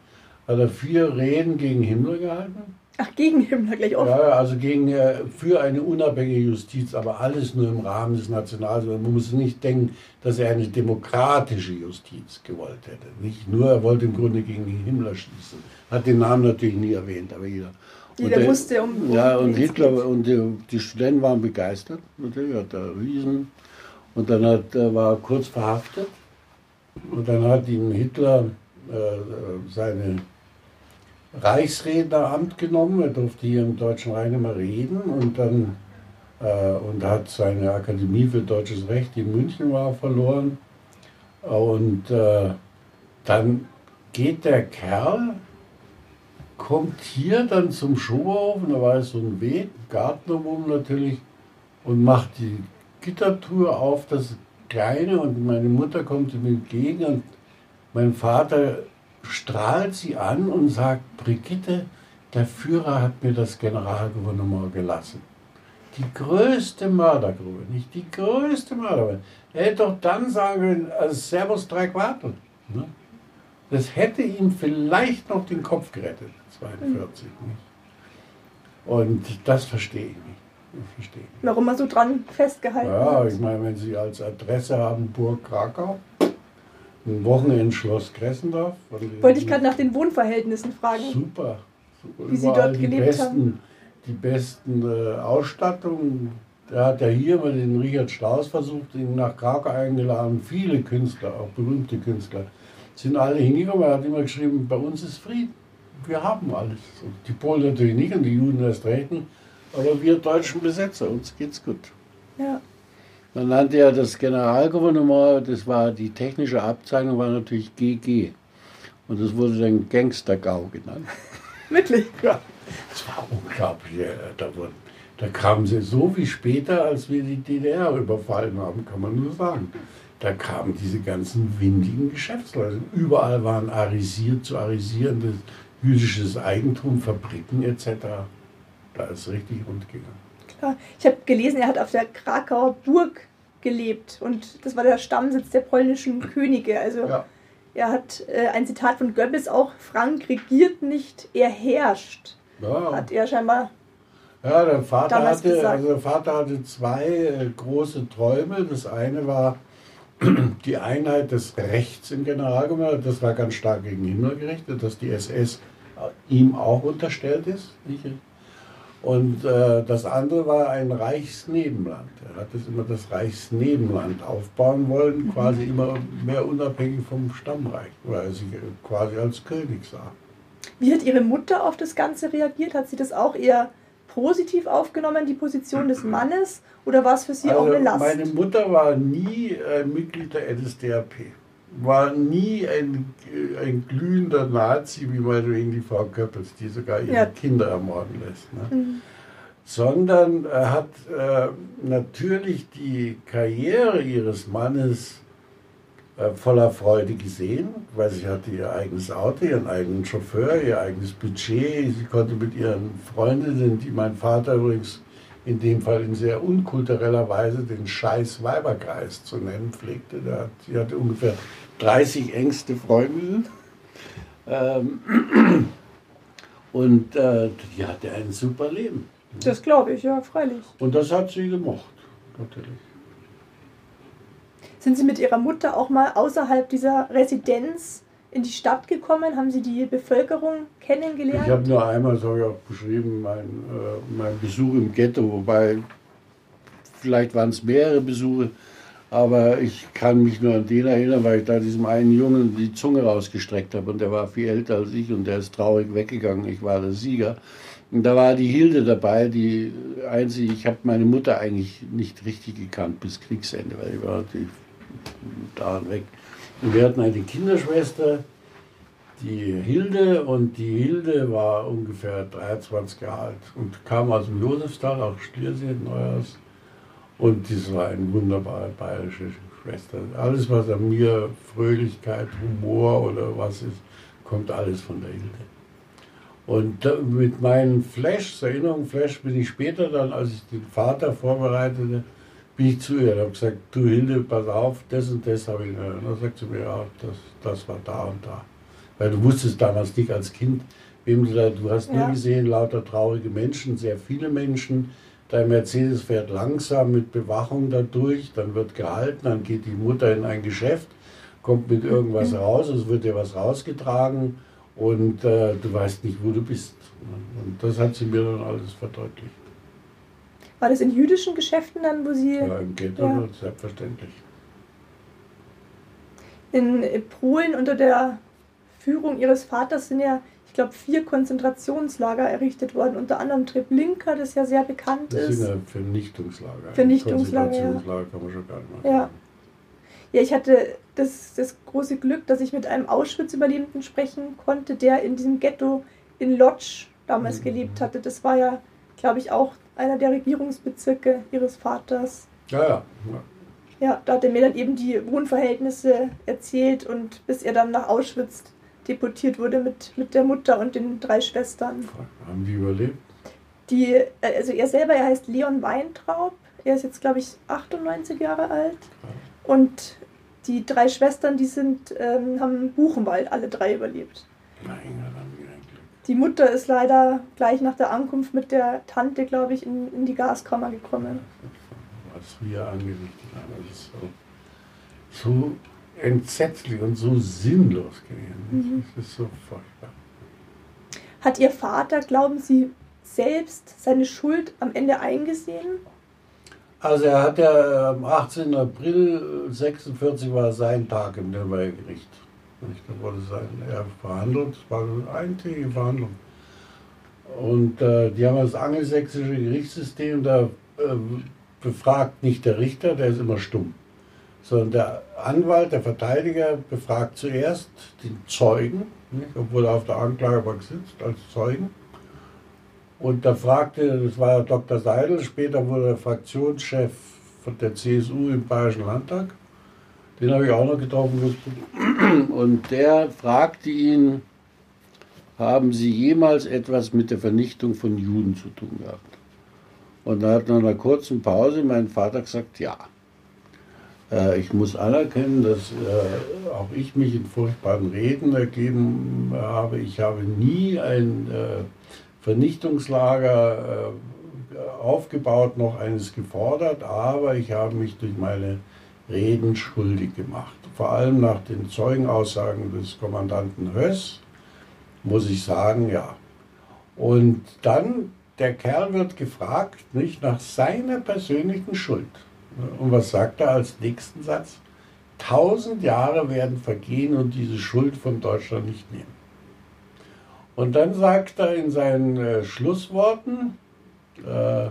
Hat er vier Reden gegen Himmler gehalten? Ach, gegen Himmler gleich offen. Ja, also gegen, äh, für eine unabhängige Justiz, aber alles nur im Rahmen des Nationals. Man muss nicht denken, dass er eine demokratische Justiz gewollt hätte. Nicht nur, er wollte im Grunde gegen den Himmler schießen. Hat den Namen natürlich nie erwähnt, aber jeder. Jeder Und der- wusste, um- um Ja, und Hitler geht. und die, die Studenten waren begeistert. Natürlich hat er Riesen. Und dann hat, er war er kurz verhaftet. Und dann hat ihn Hitler äh, seine Reichsredneramt genommen. Er durfte hier im Deutschen Reich mehr reden. Und dann äh, und hat seine Akademie für deutsches Recht in München war verloren. Und äh, dann geht der Kerl, kommt hier dann zum Schuhhofen, da war so ein Weg, Gartenraum natürlich, und macht die Gittertür auf, das Kleine, und meine Mutter kommt ihm entgegen und mein Vater strahlt sie an und sagt, Brigitte, der Führer hat mir das Generalgouvernement gelassen. Die größte Mördergrube, nicht die größte Mördergrube. Er hätte doch dann sagen können, also Servus drei Quartel. Ne? Das hätte ihm vielleicht noch den Kopf gerettet, 42. Nicht? Und das verstehe ich nicht. Das verstehe ich nicht. Warum er so dran festgehalten Ja, ich meine, wenn Sie als Adresse haben Burg Krakau, ein Wochenendschloss Kressendorf. Wollte ich gerade nach den Wohnverhältnissen fragen. Super. super. Wie Sie dort die gelebt besten, haben. Die besten äh, Ausstattungen, Der hat ja hier mal den Richard Strauss versucht, ihn nach Krakau eingeladen. Viele Künstler, auch berühmte Künstler, sind alle hingekommen. Er hat immer geschrieben, bei uns ist Frieden. Wir haben alles. Und die Polen natürlich nicht und die Juden erst recht nicht. Aber wir deutschen Besetzer, uns geht's gut. Ja. Man nannte ja das Generalgouvernement, das war die technische Abzeichnung, war natürlich GG. Und das wurde dann Gangster-GAU genannt. Wirklich? Ja, das war unglaublich. Da, wurden, da kamen sie so wie später, als wir die DDR überfallen haben, kann man nur sagen. Da kamen diese ganzen windigen Geschäftsleute. Überall waren arisiert, zu arisierendes jüdisches Eigentum, Fabriken etc. Da ist richtig rund gegangen. Klar. Ich habe gelesen, er hat auf der Krakauer Burg gelebt und das war der Stammsitz der polnischen Könige. Also Ja. er hat äh, ein Zitat von Goebbels auch, Frank regiert nicht, er herrscht. Ja, Hat er scheinbar. Ja, der Vater, hatte, gesagt. also der Vater hatte zwei äh, große Träume. Das eine war die Einheit des Rechts im Generalgouvernement. Das war ganz stark gegen Himmler gerichtet, dass die SS ihm auch unterstellt ist. Nicht? Und äh, das andere war ein Reichsnebenland. Er hat es immer das Reichsnebenland aufbauen wollen, quasi immer mehr unabhängig vom Stammreich, weil er sich äh, quasi als König sah. Wie hat Ihre Mutter auf das Ganze reagiert? Hat sie das auch eher positiv aufgenommen, die Position des Mannes? Oder war es für sie auch Also eine Last? meine Mutter war nie ein Mitglied der NSDAP. War nie ein, ein glühender Nazi, wie meinetwegen die Frau Köppels, die sogar ihre Ja. Kinder ermorden lässt. Ne? Mhm. Sondern er hat äh, natürlich die Karriere ihres Mannes äh, voller Freude gesehen, weil sie hatte ihr eigenes Auto, ihren eigenen Chauffeur, ihr eigenes Budget. Sie konnte mit ihren Freundinnen, die mein Vater übrigens in dem Fall in sehr unkultureller Weise den Scheiß Weiberkreis zu nennen pflegte. Sie hatte ungefähr 30 engste Freundinnen. Ähm, und äh, die hatte ein super Leben. Das glaube ich, ja, freilich. Und das hat sie gemocht, natürlich. Sind Sie mit Ihrer Mutter auch mal außerhalb dieser Residenz in die Stadt gekommen? Haben Sie die Bevölkerung kennengelernt? Ich habe nur einmal, das habe ich auch beschrieben, mein, äh, mein Besuch im Ghetto, wobei vielleicht waren es mehrere Besuche, aber ich kann mich nur an den erinnern, weil ich da diesem einen Jungen die Zunge rausgestreckt habe und der war viel älter als ich und der ist traurig weggegangen. Ich war der Sieger. Und da war die Hilde dabei, die einzige, ich habe meine Mutter eigentlich nicht richtig gekannt bis Kriegsende, weil ich war da weg. Und wir hatten eine Kinderschwester, die Hilde und die Hilde war ungefähr 23 Jahre alt und kam aus dem Josefstal, auch Stiersee, Neuhaus. Und das war eine wunderbare bayerische Schwester. Alles, was an mir Fröhlichkeit, Humor oder was ist, kommt alles von der Hilde. Und mit meinen Flashs, Erinnerungen Flash, bin ich später dann, als ich den Vater vorbereitete, bin ich zu ihr und habe gesagt, du Hilde, pass auf, das und das habe ich gehört. Und dann sagt sie mir, ja, das, das war da und da. Weil du wusstest damals nicht als Kind, wem du da, du hast nur Ja. gesehen, lauter traurige Menschen, sehr viele Menschen. Dein Mercedes fährt langsam mit Bewachung da durch, dann wird gehalten, dann geht die Mutter in ein Geschäft, kommt mit irgendwas raus, es wird dir was rausgetragen und äh, du weißt nicht, wo du bist. Und das hat sie mir dann alles verdeutlicht. War das in jüdischen Geschäften dann, wo Sie Ja, im Ghetto, Ja. selbstverständlich. in Polen unter der Führung Ihres Vaters sind ja, ich glaube, vier Konzentrationslager errichtet worden, unter anderem Treblinka, das ja sehr bekannt Das ist. sind ja Vernichtungslager. Vernichtungslager, ja. Konzentrationslager kann man schon gar nicht mehr Ja. Ja, ich hatte das, das große Glück, dass ich mit einem Auschwitz-Überlebenden sprechen konnte, der in diesem Ghetto in Lodz damals Mhm. gelebt hatte. Das war ja, glaube ich, auch einer der Regierungsbezirke ihres Vaters. Ja, ja. ja. Da hat er mir dann eben die Wohnverhältnisse erzählt und bis er dann nach Auschwitz deportiert wurde mit, mit der Mutter und den drei Schwestern. Haben die überlebt? Die, äh, also er selber, er heißt Leon Weintraub. Er ist jetzt, glaube ich, 98 Jahre alt. Und die drei Schwestern, die sind, ähm, haben Buchenwald alle drei überlebt. Mein Gott, die Mutter ist leider gleich nach der Ankunft mit der Tante, glaube ich, in, in die Gaskammer gekommen. Was wir angerichtet haben, das ist so, so entsetzlich und so sinnlos gewesen. Mhm. Das ist so furchtbar. Hat Ihr Vater, glauben Sie, selbst seine Schuld am Ende eingesehen? Also er hat ja am 18. April 46 war sein Tag im Nürnberger Gericht. Nicht? Da wurde sein, er verhandelt, es war eine eintägige Verhandlung. Und äh, die haben das angelsächsische Gerichtssystem, da äh, befragt nicht der Richter, der ist immer stumm, sondern der Anwalt, der Verteidiger befragt zuerst den Zeugen, nicht? obwohl er auf der Anklagebank sitzt als Zeugen. Und da fragte, das war Dr. Seidel, später wurde er Fraktionschef von der CSU im Bayerischen Landtag. Den habe ich auch noch getroffen. Und der fragte ihn, haben Sie jemals etwas mit der Vernichtung von Juden zu tun gehabt? Und da hat nach einer kurzen Pause mein Vater gesagt, ja. Äh, ich muss anerkennen, dass äh, auch ich mich in furchtbaren Reden ergeben habe. Ich habe nie ein äh, Vernichtungslager aufgebaut, noch eines gefordert, aber ich habe mich durch meine Reden schuldig gemacht. Vor allem nach den Zeugenaussagen des Kommandanten Höss muss ich sagen, ja. Und dann, der Kerl wird gefragt, nicht nach seiner persönlichen Schuld. Und was sagt er als nächsten Satz? Tausend Jahre werden vergehen und diese Schuld von Deutschland nicht nehmen. Und dann sagt er in seinen äh, Schlussworten, äh,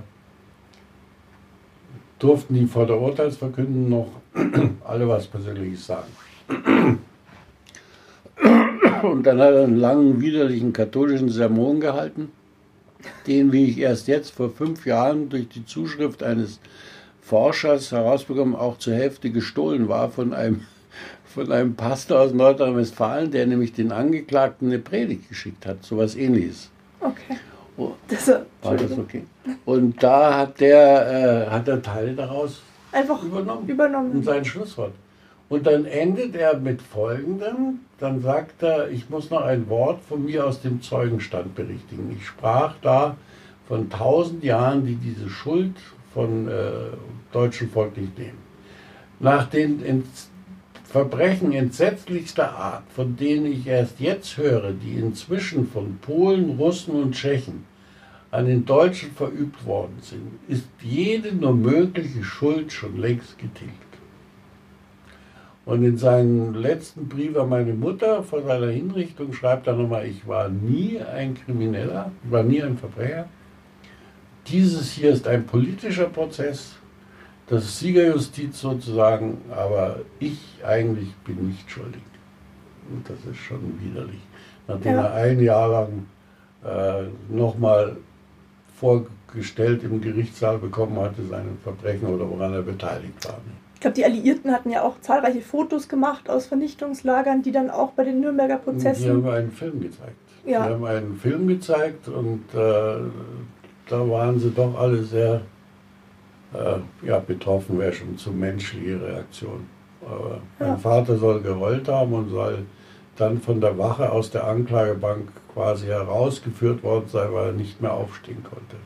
durften die vor der Urteilsverkündung noch alle was Persönliches sagen. Und dann hat er einen langen, widerlichen katholischen Sermon gehalten, den, wie ich erst jetzt vor fünf Jahren durch die Zuschrift eines Forschers herausbekommen, auch zur Hälfte gestohlen war von einem, von einem Pastor aus Nordrhein-Westfalen, der nämlich den Angeklagten eine Predigt geschickt hat, sowas ähnliches. Okay. Oh, das, war das okay? Und da hat der, äh, hat er Teile daraus einfach übernommen. übernommen. In sein Schlusswort. Und dann endet er mit folgendem, dann sagt er, ich muss noch ein Wort von mir aus dem Zeugenstand berichtigen. Ich sprach da von tausend Jahren, die diese Schuld von äh, deutschen Volk nicht nehmen. Nach den Ent Verbrechen entsetzlichster Art, von denen ich erst jetzt höre, die inzwischen von Polen, Russen und Tschechen an den Deutschen verübt worden sind, ist jede nur mögliche Schuld schon längst getilgt. Und in seinem letzten Brief an meine Mutter vor seiner Hinrichtung schreibt er nochmal, ich war nie ein Krimineller, ich war nie ein Verbrecher. Dieses hier ist ein politischer Prozess, das ist Siegerjustiz sozusagen, aber ich eigentlich bin nicht schuldig. Und das ist schon widerlich. Nachdem ja. er ein Jahr lang äh, nochmal vorgestellt im Gerichtssaal bekommen hatte, seine Verbrechen oder woran er beteiligt war. Ich glaube, die Alliierten hatten ja auch zahlreiche Fotos gemacht aus Vernichtungslagern, die dann auch bei den Nürnberger Prozessen. Die haben einen Film gezeigt. Ja. Die haben einen Film gezeigt und äh, da waren sie doch alle sehr äh, ja, betroffen, wäre schon zu menschliche Reaktion. Aber ja. mein Vater soll gerollt haben und soll dann von der Wache aus der Anklagebank quasi herausgeführt worden sein, weil er nicht mehr aufstehen konnte.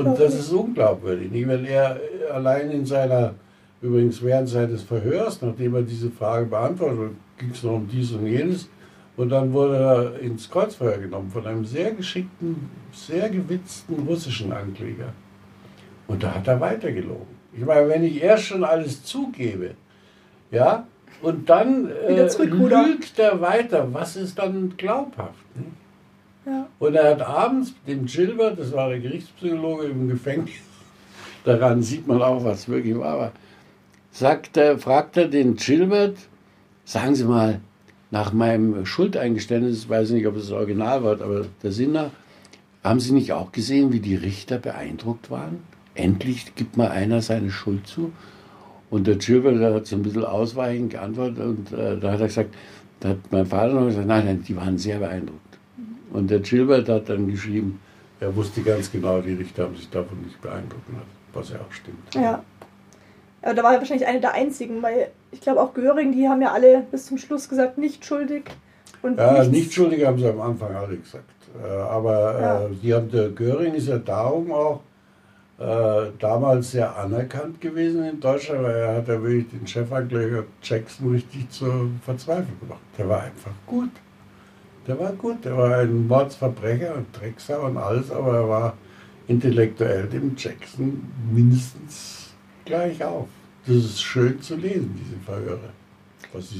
Und das ist unglaubwürdig. Nicht? Wenn er allein in seiner Übrigens während seines Verhörs, nachdem er diese Frage beantwortet, ging es noch um dies und jenes. Und dann wurde er ins Kreuzfeuer genommen von einem sehr geschickten, sehr gewitzten russischen Ankläger. Und da hat er weitergelogen. Ich meine, wenn ich erst schon alles zugebe, ja, und dann äh, lügt er weiter, was ist dann glaubhaft? Ne? Ja. Und er hat abends dem Gilbert, das war der Gerichtspsychologe im Gefängnis, daran sieht man auch, was wirklich war, sagt er, fragt er den Gilbert, sagen Sie mal, nach meinem Schuldeingeständnis, ich weiß nicht, ob es das Original war, aber der Sinn nach, haben Sie nicht auch gesehen, wie die Richter beeindruckt waren? Endlich gibt mal einer seine Schuld zu. Und der Gilbert hat so ein bisschen ausweichend geantwortet und äh, da hat er gesagt, da hat mein Vater noch gesagt, nein, nein, die waren sehr beeindruckt. Und der Gilbert hat dann geschrieben, er wusste ganz genau, die Richter haben sich davon nicht beeindruckt lassen, was ja auch stimmt. Ja. Aber da war er wahrscheinlich eine der einzigen, weil ich glaube auch Göring, die haben ja alle bis zum Schluss gesagt, nicht schuldig. Und ja, nicht schuldig haben sie am Anfang alle gesagt. Äh, aber ja. äh, die haben, der Göring ist ja darum auch äh, damals sehr anerkannt gewesen in Deutschland, weil er hat ja wirklich den Chefankläger Jackson richtig zur Verzweiflung gemacht. Der war einfach gut. Der war gut, der war ein Mordsverbrecher und Drecksau und alles, aber er war intellektuell dem Jackson mindestens gleich auf. Das ist schön zu lesen, diese Verhöre.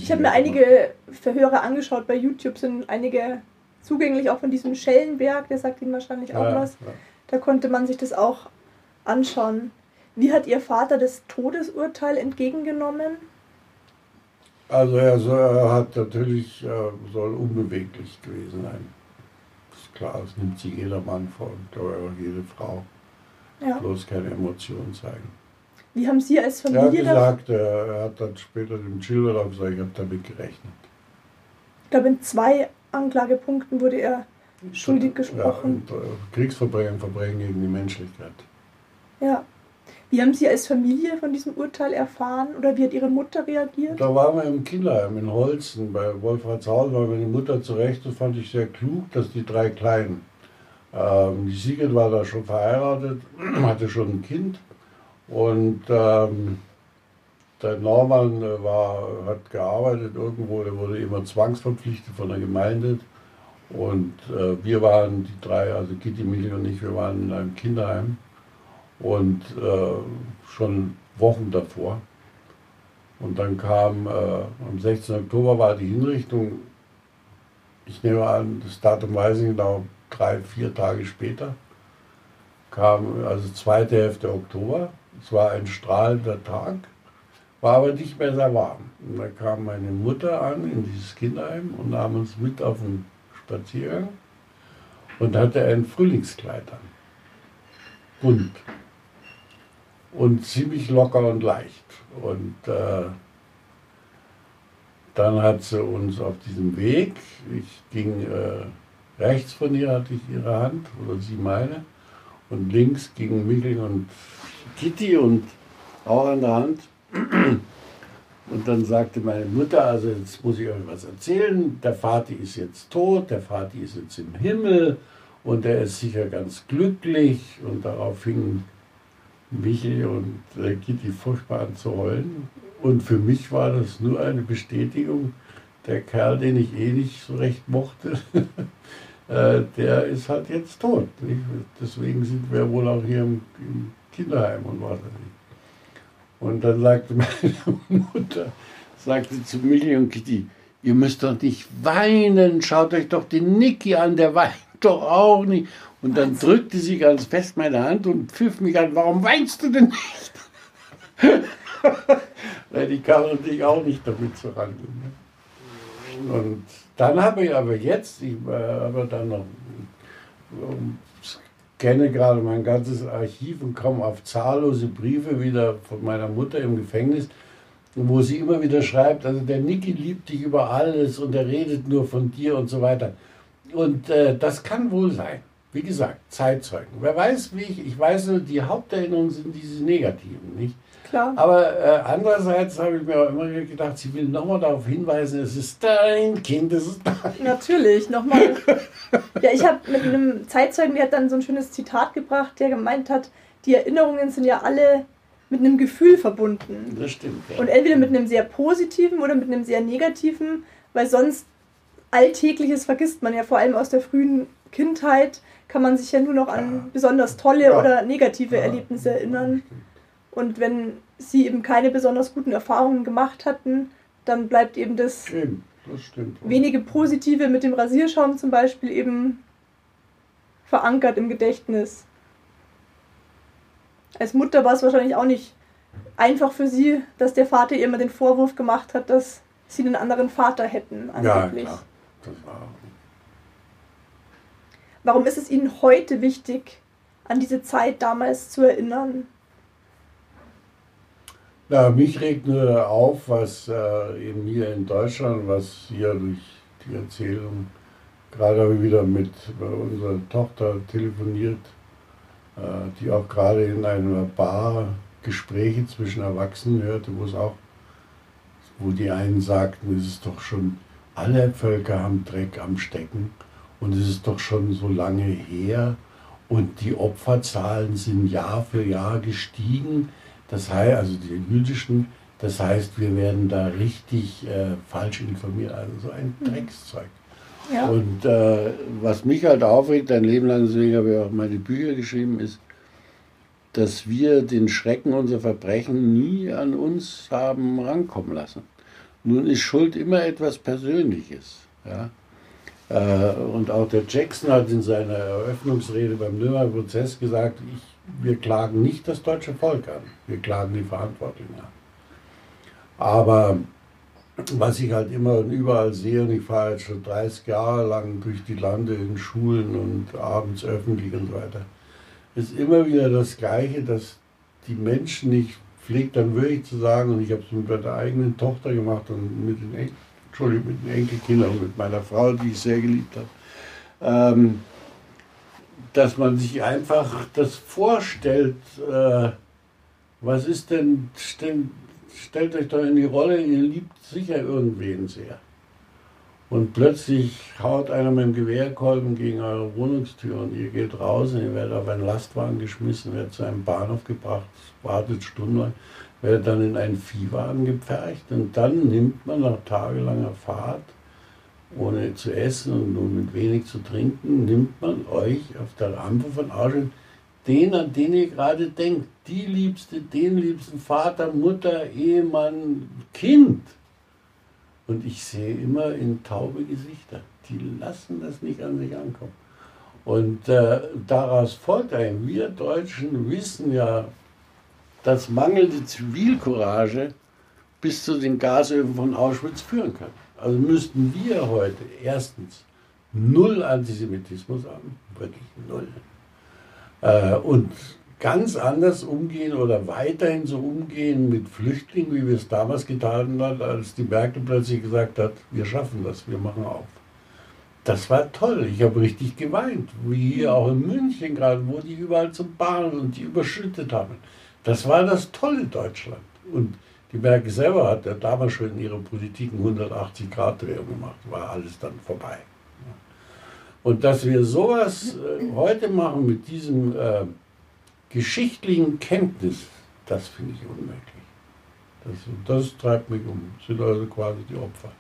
Ich habe mir einige Verhöre angeschaut bei YouTube, sind einige zugänglich, auch von diesem Schellenberg, der sagt Ihnen wahrscheinlich auch haben. was. Ja, ja. Da konnte man sich das auch anschauen. Wie hat Ihr Vater das Todesurteil entgegengenommen? Also er, er hat natürlich, äh, soll unbeweglich gewesen sein. Das ist klar, das nimmt sich jeder Mann vor, ich auch jede Frau. Ja. Bloß keine Emotionen zeigen. Wie haben Sie als Er hat Familie, gesagt, er, er hat dann später dem Schilderer gesagt, ich habe damit gerechnet. ich glaube in zwei Anklagepunkten wurde er schuldig gesprochen. Ja, und, äh, Kriegsverbrechen, Verbrechen gegen die Menschlichkeit. Ja. Wie haben Sie als Familie von diesem Urteil erfahren oder wie hat Ihre Mutter reagiert? Da waren wir im Kinderheim in Holzen, bei Wolfratshausen, war meine Mutter zurecht, das fand ich sehr klug, dass die drei Kleinen, ähm, die Sigrid war da schon verheiratet, hatte schon ein Kind und ähm, der Norman äh, war, hat gearbeitet irgendwo, der wurde immer zwangsverpflichtet von der Gemeinde und äh, wir waren die drei, also Kitty, Michael und ich, wir waren in einem Kinderheim und äh, schon Wochen davor. Und dann kam, äh, am 16. Oktober war die Hinrichtung, ich nehme an, das Datum weiß ich genau, drei, vier Tage später, kam also zweite Hälfte Oktober. Es war ein strahlender Tag, war aber nicht mehr sehr warm. Und da kam meine Mutter an in dieses Kinderheim und nahm uns mit auf einen Spaziergang und hatte ein Frühlingskleid an. Bunt. Und ziemlich locker und leicht. Und äh, dann hat sie uns auf diesem Weg, ich ging äh, rechts von ihr, hatte ich ihre Hand, oder sie meine, und links gingen Mikkel und Kitty und auch an der Hand. Und dann sagte meine Mutter, also jetzt muss ich euch was erzählen, der Vati ist jetzt tot, der Vati ist jetzt im Himmel und er ist sicher ganz glücklich. Und darauf fingen Michel und äh, Kitty furchtbar an zu heulen. Und für mich war das nur eine Bestätigung, der Kerl, den ich eh nicht so recht mochte, äh, der ist halt jetzt tot. Nicht? Deswegen sind wir wohl auch hier im, im Kinderheim und was weiß ich. Und dann sagte meine Mutter, sagte zu Millie und Kitty, ihr müsst doch nicht weinen, schaut euch doch den Niki an, der weint doch auch nicht. Und dann drückte sie ganz fest meine Hand und pfiff mich an, warum weinst du denn nicht? Weil die kam natürlich auch nicht damit zurande. Ne? Und dann habe ich aber jetzt, ich habe dann noch, ähm, kenne gerade mein ganzes Archiv und komme auf zahllose Briefe wieder von meiner Mutter im Gefängnis, wo sie immer wieder schreibt, also der Niki liebt dich über alles und er redet nur von dir und so weiter. Und äh, das kann wohl sein. Wie gesagt, Zeitzeugen. Wer weiß, wie ich, ich weiß die Haupterinnerungen sind diese negativen, nicht? Klar. Aber äh, andererseits habe ich mir auch immer gedacht, sie will nochmal darauf hinweisen, es ist dein Kind, es ist dein. Natürlich, nochmal. Ja, ich habe mit einem Zeitzeugen, der hat dann so ein schönes Zitat gebracht, der gemeint hat, die Erinnerungen sind ja alle mit einem Gefühl verbunden. Das stimmt. Ja. Und entweder mit einem sehr positiven oder mit einem sehr negativen, weil sonst Alltägliches vergisst man ja vor allem aus der frühen Kindheit, kann man sich ja nur noch an besonders tolle Ja. oder negative Ja, Erlebnisse erinnern. Und wenn sie eben keine besonders guten Erfahrungen gemacht hatten, dann bleibt eben das Eben, das stimmt. wenige Positive mit dem Rasierschaum zum Beispiel eben verankert im Gedächtnis. Als Mutter war es wahrscheinlich auch nicht einfach für sie, dass der Vater ihr immer den Vorwurf gemacht hat, dass sie einen anderen Vater hätten. Ja, Angeblich. klar. Das war, Warum ist es Ihnen heute wichtig, an diese Zeit damals zu erinnern? na, mich regt nur auf, was äh, eben hier in Deutschland, was hier durch die Erzählung, gerade habe ich wieder mit unserer Tochter telefoniert, äh, die auch gerade in einer Bar Gespräche zwischen Erwachsenen hörte, wo es auch, wo die einen sagten, es ist doch schon, alle Völker haben Dreck am Stecken und es ist doch schon so lange her und die Opferzahlen sind Jahr für Jahr gestiegen. Das heißt, also die jüdischen, das heißt, wir werden da richtig äh, falsch informiert, also so ein Dreckszeug. Ja. Und äh, was mich halt aufregt, ein Leben lang, deswegen habe ich auch meine Bücher geschrieben, ist, dass wir den Schrecken unserer Verbrechen nie an uns haben rankommen lassen. Nun ist Schuld immer etwas Persönliches. Ja? Äh, und auch der Jackson hat in seiner Eröffnungsrede beim Nürnberger Prozess gesagt, ich, wir klagen nicht das deutsche Volk an, wir klagen die Verantwortlichen an. Aber was ich halt immer und überall sehe, und ich fahre jetzt schon 30 Jahre lang durch die Lande in Schulen und abends öffentlich und so weiter, ist immer wieder das Gleiche, dass die Menschen nicht pflegt dann wirklich zu sagen, und ich habe es mit meiner eigenen Tochter gemacht und mit den, en Entschuldigung, mit den Enkelkindern und mit meiner Frau, die ich sehr geliebt habe, ähm, dass man sich einfach das vorstellt, äh, was ist denn, stellt, stellt euch doch in die Rolle, ihr liebt sicher irgendwen sehr. Und plötzlich haut einer mit dem Gewehrkolben gegen eure Wohnungstür und ihr geht raus und ihr werdet auf einen Lastwagen geschmissen, werdet zu einem Bahnhof gebracht, wartet stundenlang, werdet dann in einen Viehwagen gepfercht und dann nimmt man nach tagelanger Fahrt, ohne zu essen und nur mit wenig zu trinken, nimmt man euch auf der Rampe von Auschwitz den, an den ihr gerade denkt, die Liebste, den liebsten Vater, Mutter, Ehemann, Kind. Und ich sehe immer in taube Gesichter. Die lassen das nicht an sich ankommen. Und äh, daraus folgt ein, wir Deutschen wissen ja, dass mangelnde Zivilcourage bis zu den Gasöfen von Auschwitz führen kann. Also müssten wir heute erstens null Antisemitismus haben, wirklich null. Äh, und ganz anders umgehen oder weiterhin so umgehen mit Flüchtlingen, wie wir es damals getan haben, als die Merkel plötzlich gesagt hat, wir schaffen das, wir machen auf. Das war toll. Ich habe richtig geweint, wie hier auch in München gerade, wo die überall zum Bahnen und die überschüttet haben. Das war das tolle Deutschland. Und die Merkel selber hat ja damals schon in ihrer Politik eine 180-Grad-Drehung gemacht, war alles dann vorbei. Und dass wir sowas äh, heute machen mit diesem äh, geschichtlichen Kenntnis, das finde ich unmöglich. Das, das, treibt mich um. Das sind also quasi die Opfer.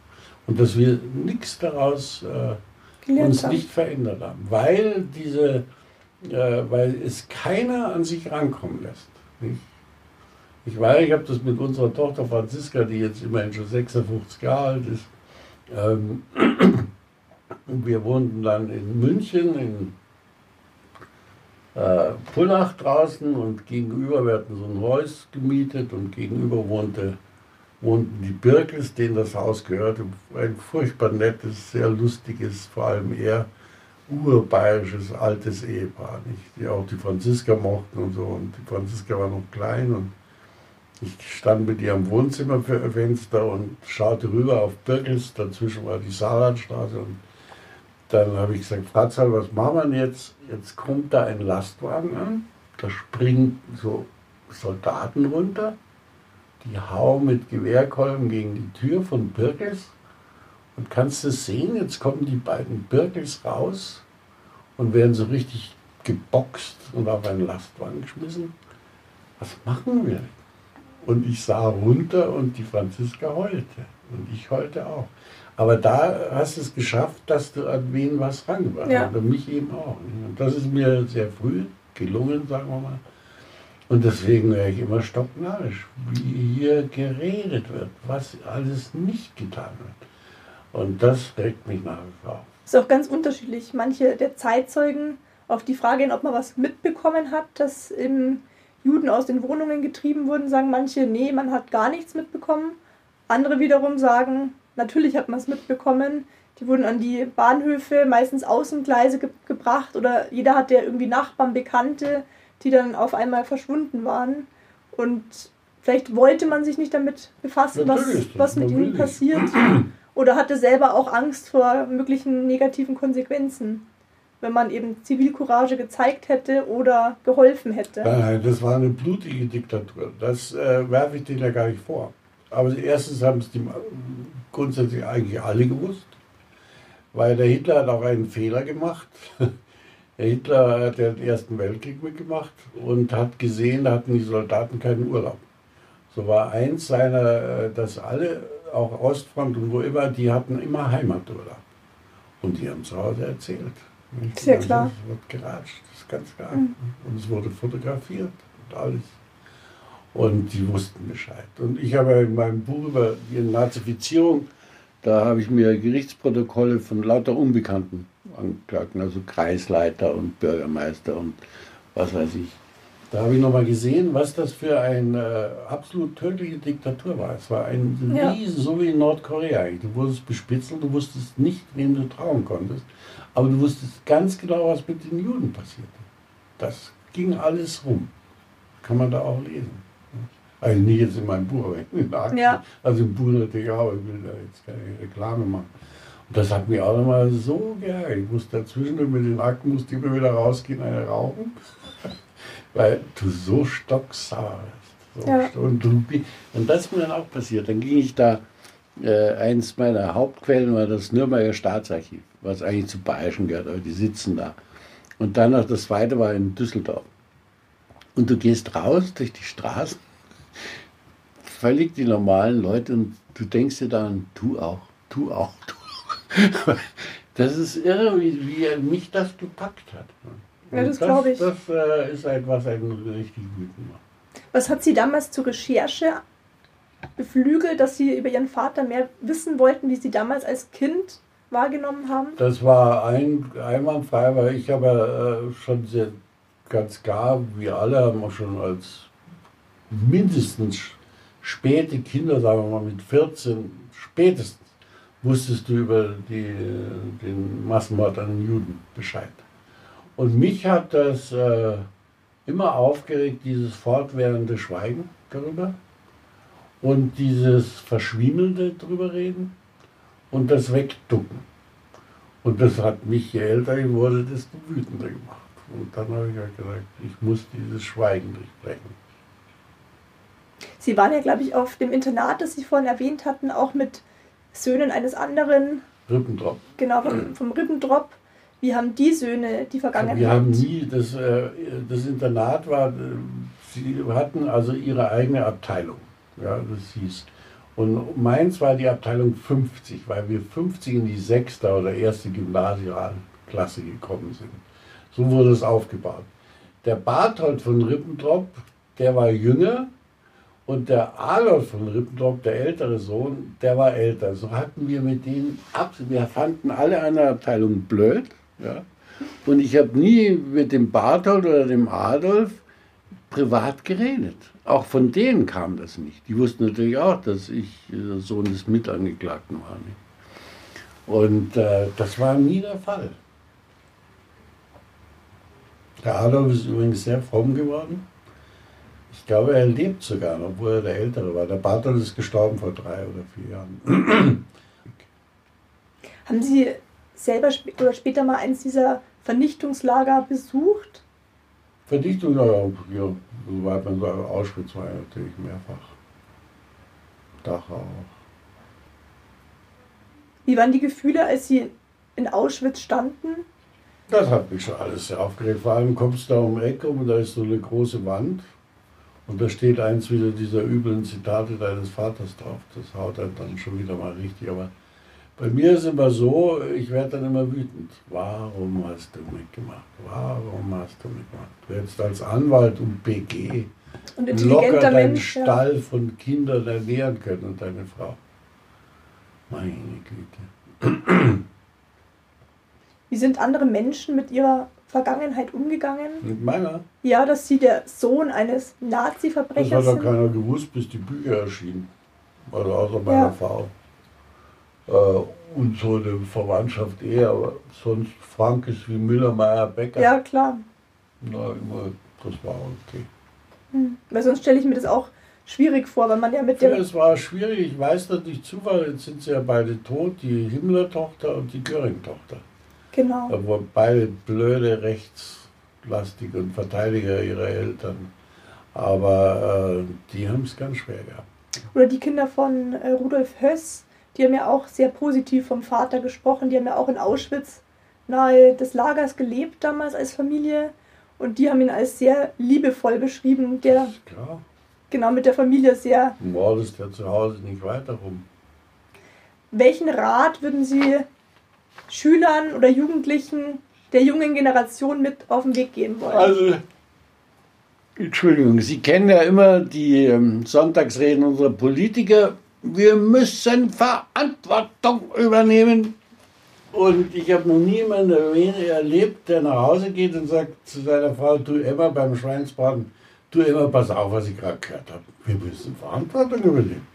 Und dass wir nichts daraus äh, uns haben. nicht verändert haben, weil diese, äh, weil es keiner an sich rankommen lässt. Ich weiß, ich habe das mit unserer Tochter Franziska, die jetzt immerhin schon 56 Jahre alt ist. Ähm, wir wohnten dann in München, in äh, Pullach draußen und gegenüber, wir hatten so ein Haus gemietet und gegenüber wohnte, wohnten die Birkels, denen das Haus gehörte. Ein furchtbar nettes, sehr lustiges, vor allem eher urbayerisches altes Ehepaar, nicht? die auch die Franziska mochten und so. Und die Franziska war noch klein und ich stand mit ihr am Wohnzimmerfenster und schaute rüber auf Birkels, dazwischen war die Saarlandstraße und dann habe ich gesagt, Fratzal, was machen wir denn jetzt? Jetzt kommt da ein Lastwagen an, da springen so Soldaten runter, die hauen mit Gewehrkolben gegen die Tür von Birkels und kannst du sehen, jetzt kommen die beiden Birkels raus und werden so richtig geboxt und auf einen Lastwagen geschmissen. Was machen wir? Und ich sah runter und die Franziska heulte. Und ich heulte auch. Aber da hast du es geschafft, dass du an wen was rangebracht ja. hast. Und mich eben auch. Und das ist mir sehr früh gelungen, sagen wir mal. Und deswegen wäre ich immer stocknarrisch, wie hier geredet wird, was alles nicht getan wird. Und das regt mich wie vor. Ist auch ganz unterschiedlich. Manche der Zeitzeugen auf die Frage hin, ob man was mitbekommen hat, dass im Juden aus den Wohnungen getrieben wurden, sagen manche, nee, man hat gar nichts mitbekommen. Andere wiederum sagen, natürlich hat man es mitbekommen. Die wurden an die Bahnhöfe, meistens Außengleise ge gebracht oder jeder hatte irgendwie Nachbarn, Bekannte, die dann auf einmal verschwunden waren. Und vielleicht wollte man sich nicht damit befassen, was, was mit ihnen passiert. Oder hatte selber auch Angst vor möglichen negativen Konsequenzen, wenn man eben Zivilcourage gezeigt hätte oder geholfen hätte. Nein, das war eine blutige Diktatur. Das äh, werfe ich denen ja gar nicht vor. Aber erstens haben es die grundsätzlich eigentlich alle gewusst, weil der Hitler hat auch einen Fehler gemacht. Der Hitler hat den Ersten Weltkrieg mitgemacht und hat gesehen, da hatten die Soldaten keinen Urlaub. So war eins seiner, äh, dass alle, auch Ostfront und wo immer, die hatten immer Heimaturlaub. Und die haben zu Hause erzählt. Nicht? Sehr Also klar. Es wird geratscht, das ist ganz klar. Mhm. Und es wurde fotografiert und alles. Und die wussten Bescheid. Und ich habe in meinem Buch über die Nazifizierung, da habe ich mir Gerichtsprotokolle von lauter Unbekannten Angeklagten, also Kreisleiter und Bürgermeister und was weiß ich. Da habe ich nochmal gesehen, was das für eine äh, absolut tödliche Diktatur war. Es war ein Ja. Riesen, so wie in Nordkorea. eigentlich. Du wurdest bespitzelt, du wusstest nicht, wem du trauen konntest. Aber du wusstest ganz genau, was mit den Juden passierte. Das ging alles rum. Kann man da auch lesen. Also nicht jetzt in meinem Buch, aber in den Akten. Ja. Also im Buch natürlich auch, aber ich will da jetzt keine Reklame machen. Und das hat mich auch nochmal so geärgert. Ich musste dazwischen mit den Akten musste immer wieder rausgehen, eine rauchen. Weil du so stocksauer bist. So Ja. und, du, und das ist mir dann auch passiert. Dann ging ich da, äh, eins meiner Hauptquellen war das Nürnberger Staatsarchiv, was eigentlich zu Bayerischen gehört, aber die sitzen da. Und dann noch das zweite war in Düsseldorf. Und du gehst raus durch die Straßen, völlig die normalen Leute und du denkst dir dann, du auch, du auch, du. Das ist irre, wie, wie mich das gepackt hat. Ja, das Und glaub ich. Das äh, ist etwas, ein richtig wütend macht. Was hat Sie damals zur Recherche beflügelt, dass Sie über Ihren Vater mehr wissen wollten, wie Sie damals als Kind wahrgenommen haben? Das war ein, einwandfrei, weil ich habe äh, schon sehr ganz klar, wir alle haben auch schon als mindestens späte Kinder, sagen wir mal mit 14, spätestens, wusstest du über die, den Massenmord an den Juden Bescheid. Und mich hat das äh, immer aufgeregt, dieses fortwährende Schweigen darüber und dieses verschwiemelnde drüber reden und das Wegducken. Und das hat mich, je älter ich wurde, desto wütender gemacht. Und dann habe ich halt gesagt, ich muss dieses Schweigen durchbrechen. Sie waren ja, glaube ich, auf dem Internat, das Sie vorhin erwähnt hatten, auch mit Söhnen eines anderen, Rippentrop. genau, vom, vom Ribbentrop. Wie haben die Söhne die Vergangenheit? Wir haben nie, das, äh, das Internat war, sie hatten also ihre eigene Abteilung. Ja, das hieß. Und meins war die Abteilung 50, weil wir 50 in die sechste oder erste Gymnasialklasse gekommen sind. So wurde es aufgebaut. Der Barthold von Rippentrop, der war jünger und der Adolf von Rippentrop, der ältere Sohn, der war älter. So hatten wir mit denen ab, wir fanden alle eine Abteilung blöd. Ja? Und ich habe nie mit dem Barthold oder dem Adolf privat geredet. Auch von denen kam das nicht. Die wussten natürlich auch, dass ich der Sohn des Mitangeklagten war. Nicht? Und äh, das war nie der Fall. Der Adolf ist übrigens sehr fromm geworden. Ich glaube, er lebt sogar noch, obwohl er der Ältere war. Der Barthold ist gestorben vor drei oder vier Jahren. Haben Sie selber sp oder später mal eins dieser Vernichtungslager besucht? Verdichtung, ja, soweit man sagt, Auschwitz war ja natürlich mehrfach. Dachau. Wie waren die Gefühle, als Sie in Auschwitz standen? Das hat mich schon alles sehr aufgeregt. Vor allem kommst du da um die Ecke und da ist so eine große Wand. Und da steht eins wieder dieser üblen Zitate deines Vaters drauf. Das haut einen dann schon wieder mal richtig. Aber bei mir ist immer so, ich werde dann immer wütend. Warum hast du mitgemacht? Warum hast du mitgemacht? Du hättest als Anwalt und PG Und locker deinen Mensch. Ja. Stall von Kindern ernähren können und deine Frau. Meine Güte. Wie sind andere Menschen mit ihrer Vergangenheit umgegangen? Mit meiner? Ja, dass Sie der Sohn eines Das Nazi-Verbrechers hat doch sind? keiner gewusst, bis die Bücher erschienen. Also außer meiner Ja. Frau. Äh, und so eine Verwandtschaft eher, aber sonst Frank ist wie Müller, Meier, Becker. Ja, klar. Na, immer, das war okay. Hm. Weil sonst stelle ich mir das auch schwierig vor, weil man ja mit Ja, dem. es war schwierig, ich weiß das nicht Zufall, jetzt sind sie ja beide tot, die Himmler-Tochter und die Göring-Tochter. Genau. Da waren beide blöde, rechtslastige und Verteidiger ihrer Eltern. Aber äh, die haben es ganz schwer gehabt. Oder die Kinder von äh, Rudolf Höss, die haben ja auch sehr positiv vom Vater gesprochen. Die haben ja auch in Auschwitz nahe des Lagers gelebt damals als Familie. Und die haben ihn als sehr liebevoll beschrieben, der Klar, genau mit der Familie sehr. du mordest ja zu Hause nicht weiter rum. Welchen Rat würden Sie Schülern oder Jugendlichen der jungen Generation mit auf den Weg gehen wollen? Also, Entschuldigung, Sie kennen ja immer die ähm, Sonntagsreden unserer Politiker. Wir müssen Verantwortung übernehmen. Und ich habe noch nie jemanden erlebt, der nach Hause geht und sagt zu seiner Frau, du Emma beim Schweinsbraten, du Emma, pass auf, was ich gerade gehört habe. Wir müssen Verantwortung übernehmen.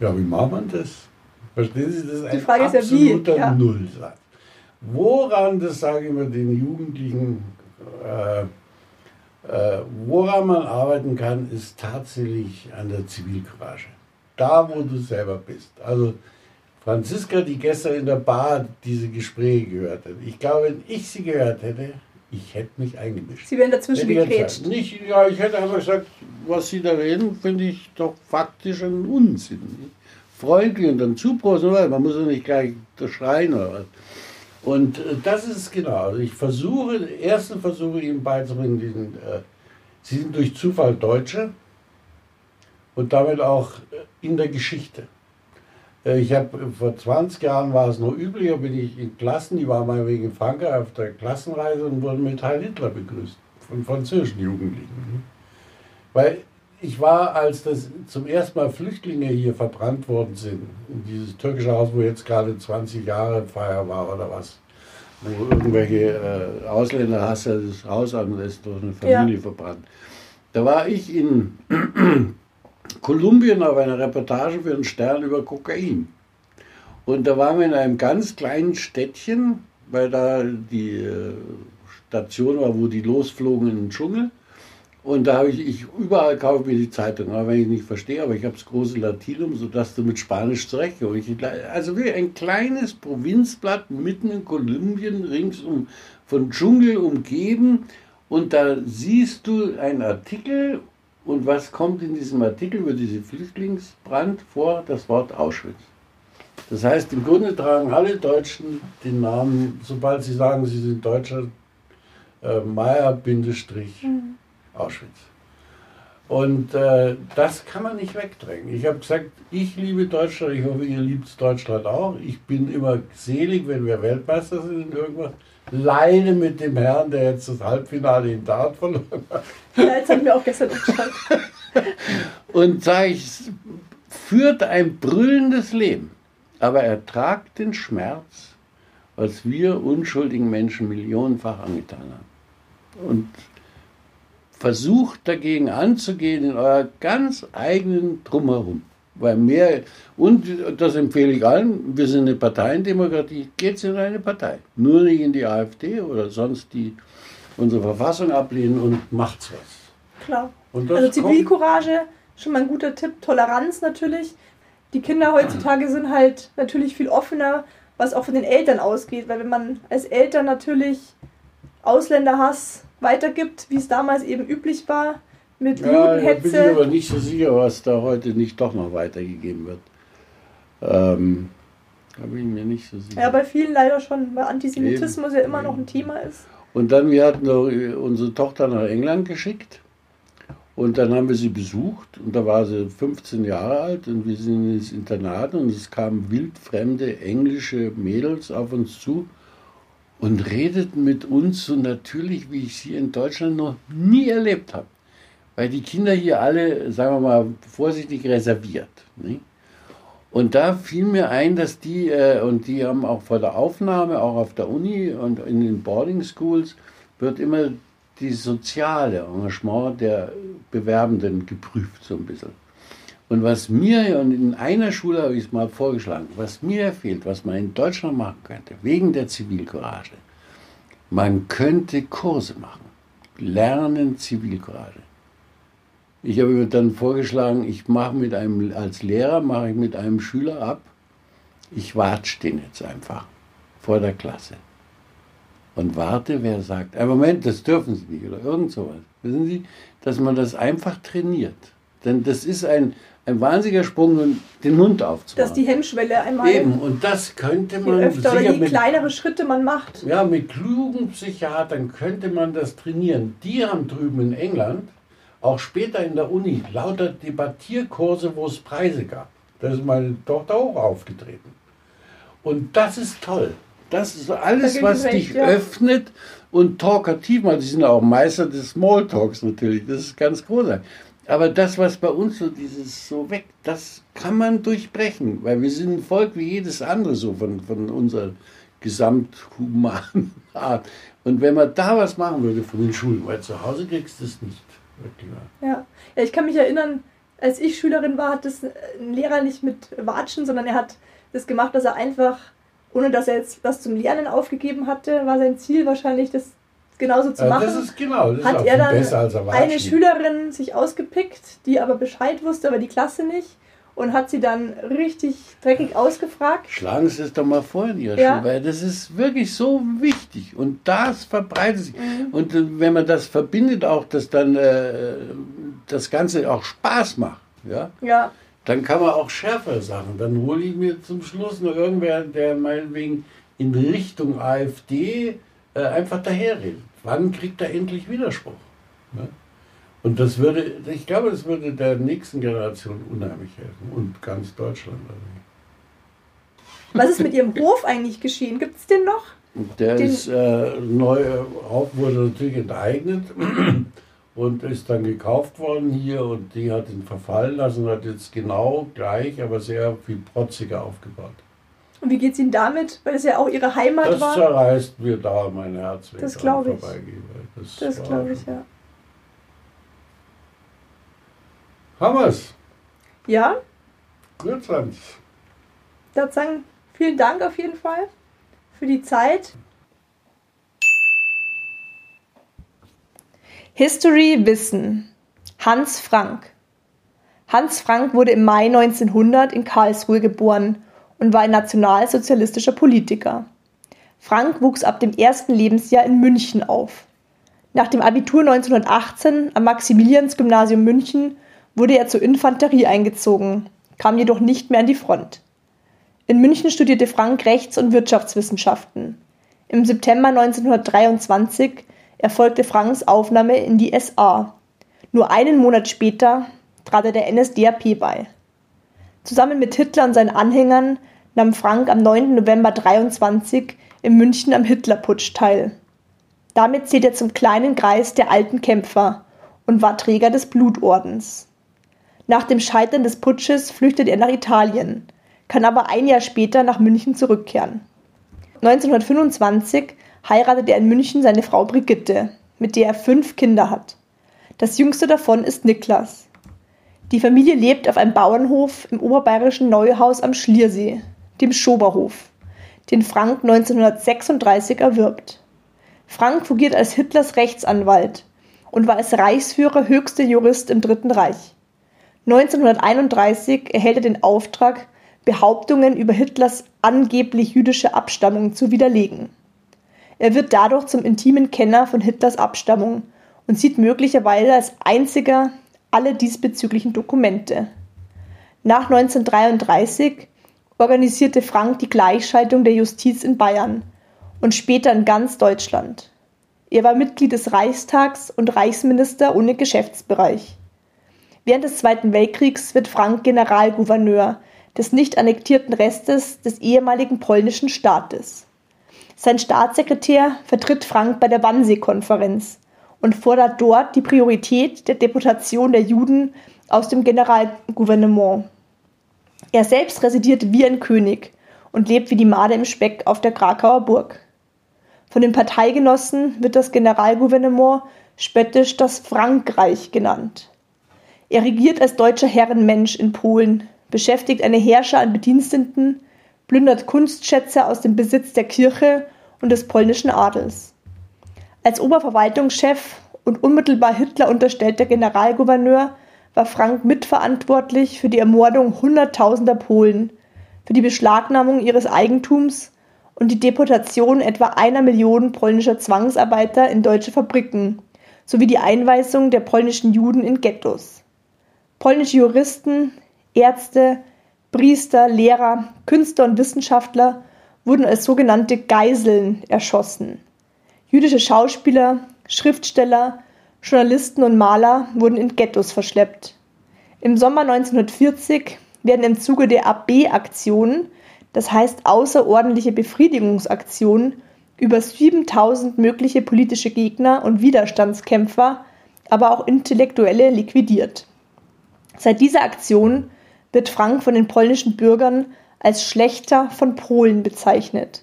Ja, wie macht man das? Verstehen Sie, das ist ein Frage ist ja wie, absoluter ja. Nullsatz. Woran, das sage ich immer den Jugendlichen, äh, äh, woran man arbeiten kann, ist tatsächlich an der Zivilcourage. Da, wo du selber bist. Also Franziska, die gestern in der Bar diese Gespräche gehört hat. Ich glaube, wenn ich sie gehört hätte, ich hätte mich eingemischt. Sie werden dazwischen gegrätscht. Nicht, ja, ich hätte einfach gesagt, was Sie da reden, finde ich doch faktisch ein Unsinn. Freundlich und dann zuprosten, man muss ja nicht gleich schreien oder was. Und äh, das ist es genau. Also ich versuche, ersten versuche Ihnen beizubringen, diesen, äh, Sie sind durch Zufall Deutsche und damit auch in der Geschichte. Äh, Ich habe vor 20 Jahren war es noch üblicher, bin ich in Klassen, die waren mal wegen Frankreich auf der Klassenreise und wurden mit Heil Hitler begrüßt von französischen Jugendlichen. Weil ich war, als das zum ersten Mal Flüchtlinge hier verbrannt worden sind, in dieses türkische Haus, wo jetzt gerade 20 Jahre Feier war oder was, wo irgendwelche äh, Ausländerhasser das Haus anlässt, durch eine Familie Ja. verbrannt. Da war ich in Kolumbien auf einer Reportage für den Stern über Kokain. Und da waren wir in einem ganz kleinen Städtchen, weil da die äh, Station war, wo die losflogen in den Dschungel. Und da habe ich, ich überall kaufe mir die Zeitung, aber wenn ich nicht verstehe, aber ich habe das große Latinum, sodass du mit Spanisch zurechtkommst. Also wie ein kleines Provinzblatt mitten in Kolumbien, ringsum von Dschungel umgeben. Und da siehst du einen Artikel und was kommt in diesem Artikel über diese Flüchtlingsbrand vor? Das Wort Auschwitz. Das heißt, im Grunde tragen alle Deutschen den Namen, sobald sie sagen, sie sind Deutscher, äh, Meier-Auschwitz. Und äh, das kann man nicht wegdrängen. Ich habe gesagt, ich liebe Deutschland, ich hoffe, ihr liebt Deutschland auch. Ich bin immer selig, wenn wir Weltmeister sind in irgendwas. Leide mit dem Herrn, der jetzt das Halbfinale in Dart verloren hat. Ja, jetzt haben wir auch gestern umgeschaut. Und sage ich, führt ein brüllendes Leben, aber er tragt den Schmerz, was wir unschuldigen Menschen millionenfach angetan haben. Und versucht dagegen anzugehen in euer ganz eigenen Drumherum. Weil mehr, und das empfehle ich allen, wir sind eine Parteiendemokratie, geht in eine Partei. Nur nicht in die AfD oder sonst die unsere Verfassung ablehnen und macht's was. Klar. Also Zivilcourage, schon mal ein guter Tipp. Toleranz natürlich. Die Kinder heutzutage sind halt natürlich viel offener, was auch von den Eltern ausgeht. Weil wenn man als Eltern natürlich Ausländerhass weitergibt, wie es damals eben üblich war, mit Ja, bin ich Judenhetze. aber nicht so sicher, was da heute nicht doch noch weitergegeben wird. Ähm, da bin ich mir nicht so sicher. Ja, bei vielen leider schon, weil Antisemitismus Eben. ja immer noch ein. Thema ist. Und dann, wir hatten äh, unsere Tochter nach England geschickt. Und dann haben wir sie besucht und da war sie 15 Jahre alt und wir sind ins Internat und es kamen wildfremde englische Mädels auf uns zu und redeten mit uns so natürlich, wie ich sie in Deutschland noch nie erlebt habe. Weil die Kinder hier alle, sagen wir mal, vorsichtig reserviert. Nicht? Und da fiel mir ein, dass die, äh, und die haben auch vor der Aufnahme, auch auf der Uni und in den Boarding Schools, wird immer die soziale Engagement der Bewerbenden geprüft, so ein bisschen. Und was mir, und in einer Schule habe ich es mal vorgeschlagen, was mir fehlt, was man in Deutschland machen könnte, wegen der Zivilcourage, man könnte Kurse machen. Lernen Zivilcourage. Ich habe mir dann vorgeschlagen, ich mache mit einem, als Lehrer mache ich mit einem Schüler ab, ich watsch den jetzt einfach vor der Klasse und warte, wer sagt, ein Moment, das dürfen Sie nicht oder irgend sowas. Wissen Sie, dass man das einfach trainiert. Denn das ist ein, ein wahnsinniger Sprung, den Mund aufzumachen. Dass die Hemmschwelle einmal, Eben, und das könnte je man öfter oder je mit, kleinere Schritte man macht. ja, mit klugen Psychiatern könnte man das trainieren. Die haben drüben in England, auch später in der Uni, lauter Debattierkurse, wo es Preise gab. Da ist meine Tochter auch aufgetreten. Und das ist toll. Das ist alles, was recht, dich ja. öffnet und talkativ macht. Die sind auch Meister des Smalltalks natürlich. Das ist ganz großartig. Aber das, was bei uns so dieses so weg, das kann man durchbrechen, weil wir sind ein Volk wie jedes andere so von, von unserer gesamthumanen Art. Und wenn man da was machen würde von den Schulen, weil zu Hause kriegst du es nicht. Ja. ja, ich kann mich erinnern, als ich Schülerin war, hat das ein Lehrer nicht mit Watschen, sondern er hat das gemacht, dass er einfach, ohne dass er jetzt was zum Lernen aufgegeben hatte, war sein Ziel wahrscheinlich, das genauso zu machen. das ist genau, das ist hat auch er dann besser als erwartet. eine Schülerin sich ausgepickt, die aber Bescheid wusste, aber die Klasse nicht und hat sie dann richtig dreckig ausgefragt. Schlagen Sie es doch mal vor in Ihrer Ja. Weil das ist wirklich so wichtig und das verbreitet sich. Mhm. Und äh, wenn man das verbindet, auch, dass dann äh, das Ganze auch Spaß macht, ja, Ja, dann kann man auch schärfer Sachen. Dann hole ich mir zum Schluss noch irgendwer, der meinetwegen in Richtung AfD äh, einfach daherredet. Wann kriegt er endlich Widerspruch? Ne? Und das würde, ich glaube, das würde der nächsten Generation unheimlich helfen und ganz Deutschland. was ist mit ihrem Hof eigentlich geschehen? Gibt es den noch? Der Den- ist äh, neu, auch wurde natürlich enteignet und ist dann gekauft worden hier und die hat ihn verfallen lassen und hat jetzt genau gleich, aber sehr viel protziger aufgebaut. Und wie geht es Ihnen damit? Weil es ja auch Ihre Heimat Das war. zerreißt mir da mein Herz, wenn Das ich ich. vorbeigehe. Das, Das glaube ich, ja. Haben wir's. Ja, dann sagen vielen Dank auf jeden Fall für die Zeit. History Wissen. Hans Frank. Hans Frank wurde im Mai 1900 in Karlsruhe geboren und war ein nationalsozialistischer Politiker. Frank wuchs ab dem ersten Lebensjahr in München auf. Nach dem Abitur 1918 am Maximiliansgymnasium München wurde er zur Infanterie eingezogen, kam jedoch nicht mehr an die Front. In München studierte Frank Rechts- und Wirtschaftswissenschaften. Im September 1923 erfolgte Franks Aufnahme in die SA. Nur einen Monat später trat er der NSDAP bei. Zusammen mit Hitler und seinen Anhängern nahm Frank am 9. November 23 in München am Hitlerputsch teil. Damit zählt er zum kleinen Kreis der alten Kämpfer und war Träger des Blutordens. Nach dem Scheitern des Putsches flüchtet er nach Italien, kann aber ein Jahr später nach München zurückkehren. 1925 heiratet er in München seine Frau Brigitte, mit der er fünf Kinder hat. Das jüngste davon ist Niklas. Die Familie lebt auf einem Bauernhof im oberbayerischen Neuhaus am Schliersee, dem Schoberhof, den Frank 1936 erwirbt. Frank fungiert als Hitlers Rechtsanwalt und war als Reichsführer höchster Jurist im Dritten Reich. 1931 erhält er den Auftrag, Behauptungen über Hitlers angeblich jüdische Abstammung zu widerlegen. Er wird dadurch zum intimen Kenner von Hitlers Abstammung und sieht möglicherweise als einziger alle diesbezüglichen Dokumente. Nach 1933 organisierte Frank die Gleichschaltung der Justiz in Bayern und später in ganz Deutschland. Er war Mitglied des Reichstags und Reichsminister ohne Geschäftsbereich. Während des Zweiten Weltkriegs wird Frank Generalgouverneur des nicht annektierten Restes des ehemaligen polnischen Staates. Sein Staatssekretär vertritt Frank bei der Wannsee-Konferenz und fordert dort die Priorität der Deportation der Juden aus dem Generalgouvernement. Er selbst residiert wie ein König und lebt wie die Made im Speck auf der Krakauer Burg. Von den Parteigenossen wird das Generalgouvernement spöttisch das Frankreich genannt. Er regiert als deutscher Herrenmensch in Polen, beschäftigt eine Herrscher an Bediensteten, plündert Kunstschätze aus dem Besitz der Kirche und des polnischen Adels. Als Oberverwaltungschef und unmittelbar Hitler unterstellter Generalgouverneur war Frank mitverantwortlich für die Ermordung Hunderttausender Polen, für die Beschlagnahmung ihres Eigentums und die Deportation etwa einer Million polnischer Zwangsarbeiter in deutsche Fabriken sowie die Einweisung der polnischen Juden in Ghettos. Polnische Juristen, Ärzte, Priester, Lehrer, Künstler und Wissenschaftler wurden als sogenannte Geiseln erschossen. Jüdische Schauspieler, Schriftsteller, Journalisten und Maler wurden in Ghettos verschleppt. Im Sommer 1940 werden im Zuge der AB-Aktion das heißt außerordentliche Befriedigungsaktion, über 7000 mögliche politische Gegner und Widerstandskämpfer, aber auch Intellektuelle liquidiert. Seit dieser Aktion wird Frank von den polnischen Bürgern als Schlechter von Polen bezeichnet.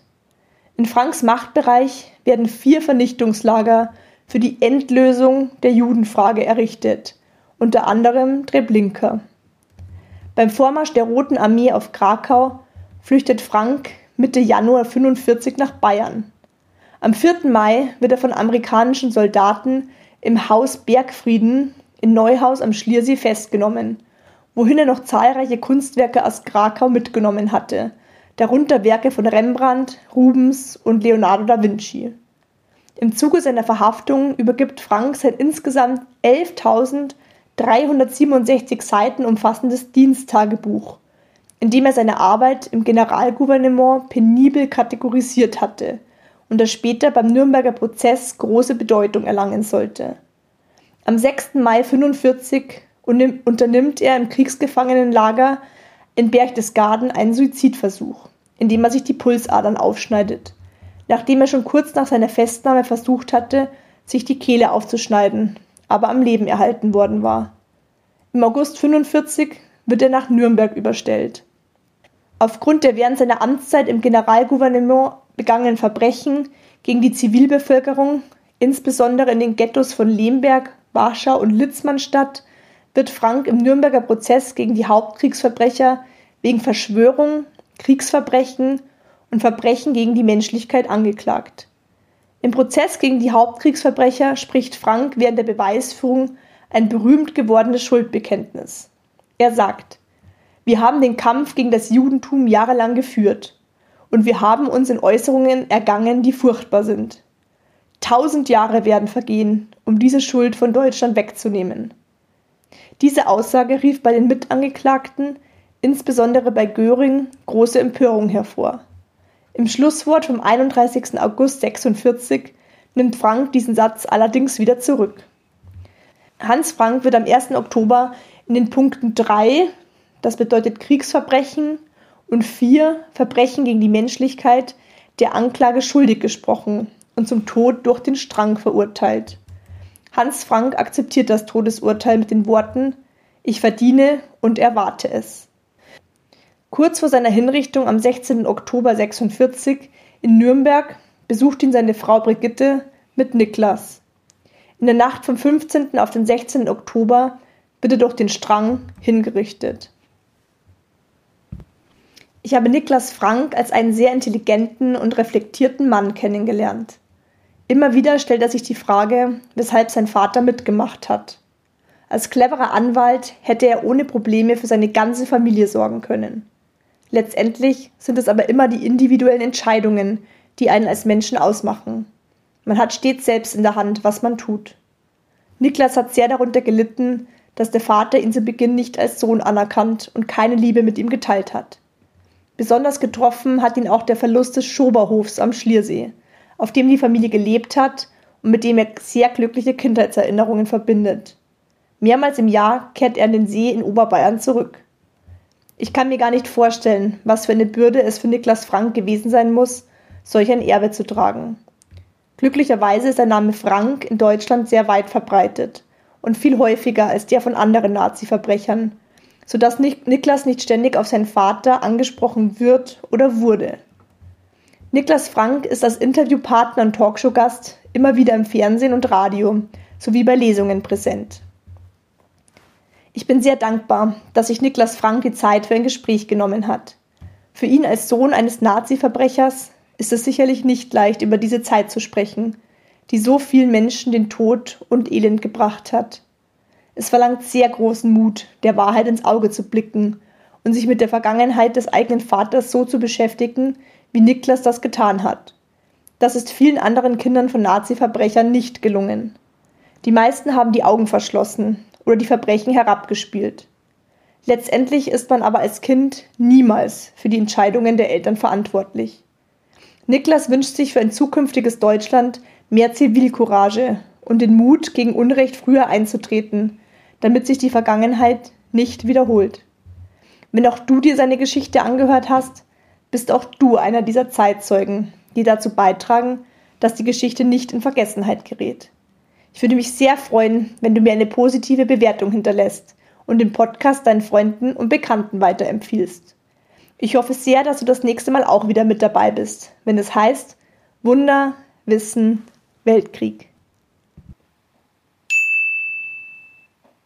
In Franks Machtbereich werden vier Vernichtungslager für die Endlösung der Judenfrage errichtet, unter anderem Treblinka. Beim Vormarsch der Roten Armee auf Krakau flüchtet Frank Mitte Januar 45 nach Bayern. Am 4. Mai wird er von amerikanischen Soldaten im Haus Bergfrieden in Neuhaus am Schliersee festgenommen, wohin er noch zahlreiche Kunstwerke aus Krakau mitgenommen hatte, darunter Werke von Rembrandt, Rubens und Leonardo da Vinci. Im Zuge seiner Verhaftung übergibt Frank sein insgesamt 11.367 Seiten umfassendes Diensttagebuch, in dem er seine Arbeit im Generalgouvernement penibel kategorisiert hatte und das später beim Nürnberger Prozess große Bedeutung erlangen sollte. Am 6. Mai 1945 unternimmt er im Kriegsgefangenenlager in Berchtesgaden einen Suizidversuch, indem er sich die Pulsadern aufschneidet, nachdem er schon kurz nach seiner Festnahme versucht hatte, sich die Kehle aufzuschneiden, aber am Leben erhalten worden war. Im August 1945 wird er nach Nürnberg überstellt. Aufgrund der während seiner Amtszeit im Generalgouvernement begangenen Verbrechen gegen die Zivilbevölkerung, insbesondere in den Ghettos von Lemberg, Warschau und Litzmannstadt, wird Frank im Nürnberger Prozess gegen die Hauptkriegsverbrecher wegen Verschwörung, Kriegsverbrechen und Verbrechen gegen die Menschlichkeit angeklagt. Im Prozess gegen die Hauptkriegsverbrecher spricht Frank während der Beweisführung ein berühmt gewordenes Schuldbekenntnis. Er sagt, wir haben den Kampf gegen das Judentum jahrelang geführt und wir haben uns in Äußerungen ergangen, die furchtbar sind. Tausend Jahre werden vergehen, um diese Schuld von Deutschland wegzunehmen. Diese Aussage rief bei den Mitangeklagten, insbesondere bei Göring, große Empörung hervor. Im Schlusswort vom 31. August 46 nimmt Frank diesen Satz allerdings wieder zurück. Hans Frank wird am 1. Oktober in den Punkten 3, das bedeutet Kriegsverbrechen, und 4, Verbrechen gegen die Menschlichkeit, der Anklage schuldig gesprochen und zum Tod durch den Strang verurteilt. Hans Frank akzeptiert das Todesurteil mit den Worten Ich verdiene und erwarte es. Kurz vor seiner Hinrichtung am 16. Oktober 46 in Nürnberg besucht ihn seine Frau Brigitte mit Niklas. In der Nacht vom 15. auf den 16. Oktober wird er durch den Strang hingerichtet. Ich habe Niklas Frank als einen sehr intelligenten und reflektierten Mann kennengelernt. Immer wieder stellt er sich die Frage, weshalb sein Vater mitgemacht hat. Als cleverer Anwalt hätte er ohne Probleme für seine ganze Familie sorgen können. Letztendlich sind es aber immer die individuellen Entscheidungen, die einen als Menschen ausmachen. Man hat stets selbst in der Hand, was man tut. Niklas hat sehr darunter gelitten, dass der Vater ihn zu Beginn nicht als Sohn anerkannt und keine Liebe mit ihm geteilt hat. Besonders getroffen hat ihn auch der Verlust des Schoberhofs am Schliersee, auf dem die Familie gelebt hat und mit dem er sehr glückliche Kindheitserinnerungen verbindet. Mehrmals im Jahr kehrt er an den See in Oberbayern zurück. Ich kann mir gar nicht vorstellen, was für eine Bürde es für Niklas Frank gewesen sein muss, solch ein Erbe zu tragen. Glücklicherweise ist der Name Frank in Deutschland sehr weit verbreitet und viel häufiger als der von anderen Nazi-Verbrechern, sodass Niklas nicht ständig auf seinen Vater angesprochen wird oder wurde. Niklas Frank ist als Interviewpartner und Talkshow-Gast immer wieder im Fernsehen und Radio sowie bei Lesungen präsent. Ich bin sehr dankbar, dass sich Niklas Frank die Zeit für ein Gespräch genommen hat. Für ihn als Sohn eines Nazi-Verbrechers ist es sicherlich nicht leicht, über diese Zeit zu sprechen, die so vielen Menschen den Tod und Elend gebracht hat. Es verlangt sehr großen Mut, der Wahrheit ins Auge zu blicken und sich mit der Vergangenheit des eigenen Vaters so zu beschäftigen, wie Niklas das getan hat. Das ist vielen anderen Kindern von Nazi-Verbrechern nicht gelungen. Die meisten haben die Augen verschlossen oder die Verbrechen herabgespielt. Letztendlich ist man aber als Kind niemals für die Entscheidungen der Eltern verantwortlich. Niklas wünscht sich für ein zukünftiges Deutschland mehr Zivilcourage und den Mut, gegen Unrecht früher einzutreten, damit sich die Vergangenheit nicht wiederholt. Wenn auch du dir seine Geschichte angehört hast, bist auch du einer dieser Zeitzeugen, die dazu beitragen, dass die Geschichte nicht in Vergessenheit gerät. Ich würde mich sehr freuen, wenn du mir eine positive Bewertung hinterlässt und den Podcast deinen Freunden und Bekannten weiterempfiehlst. Ich hoffe sehr, dass du das nächste Mal auch wieder mit dabei bist, wenn es heißt Wunder, Wissen, Weltkrieg.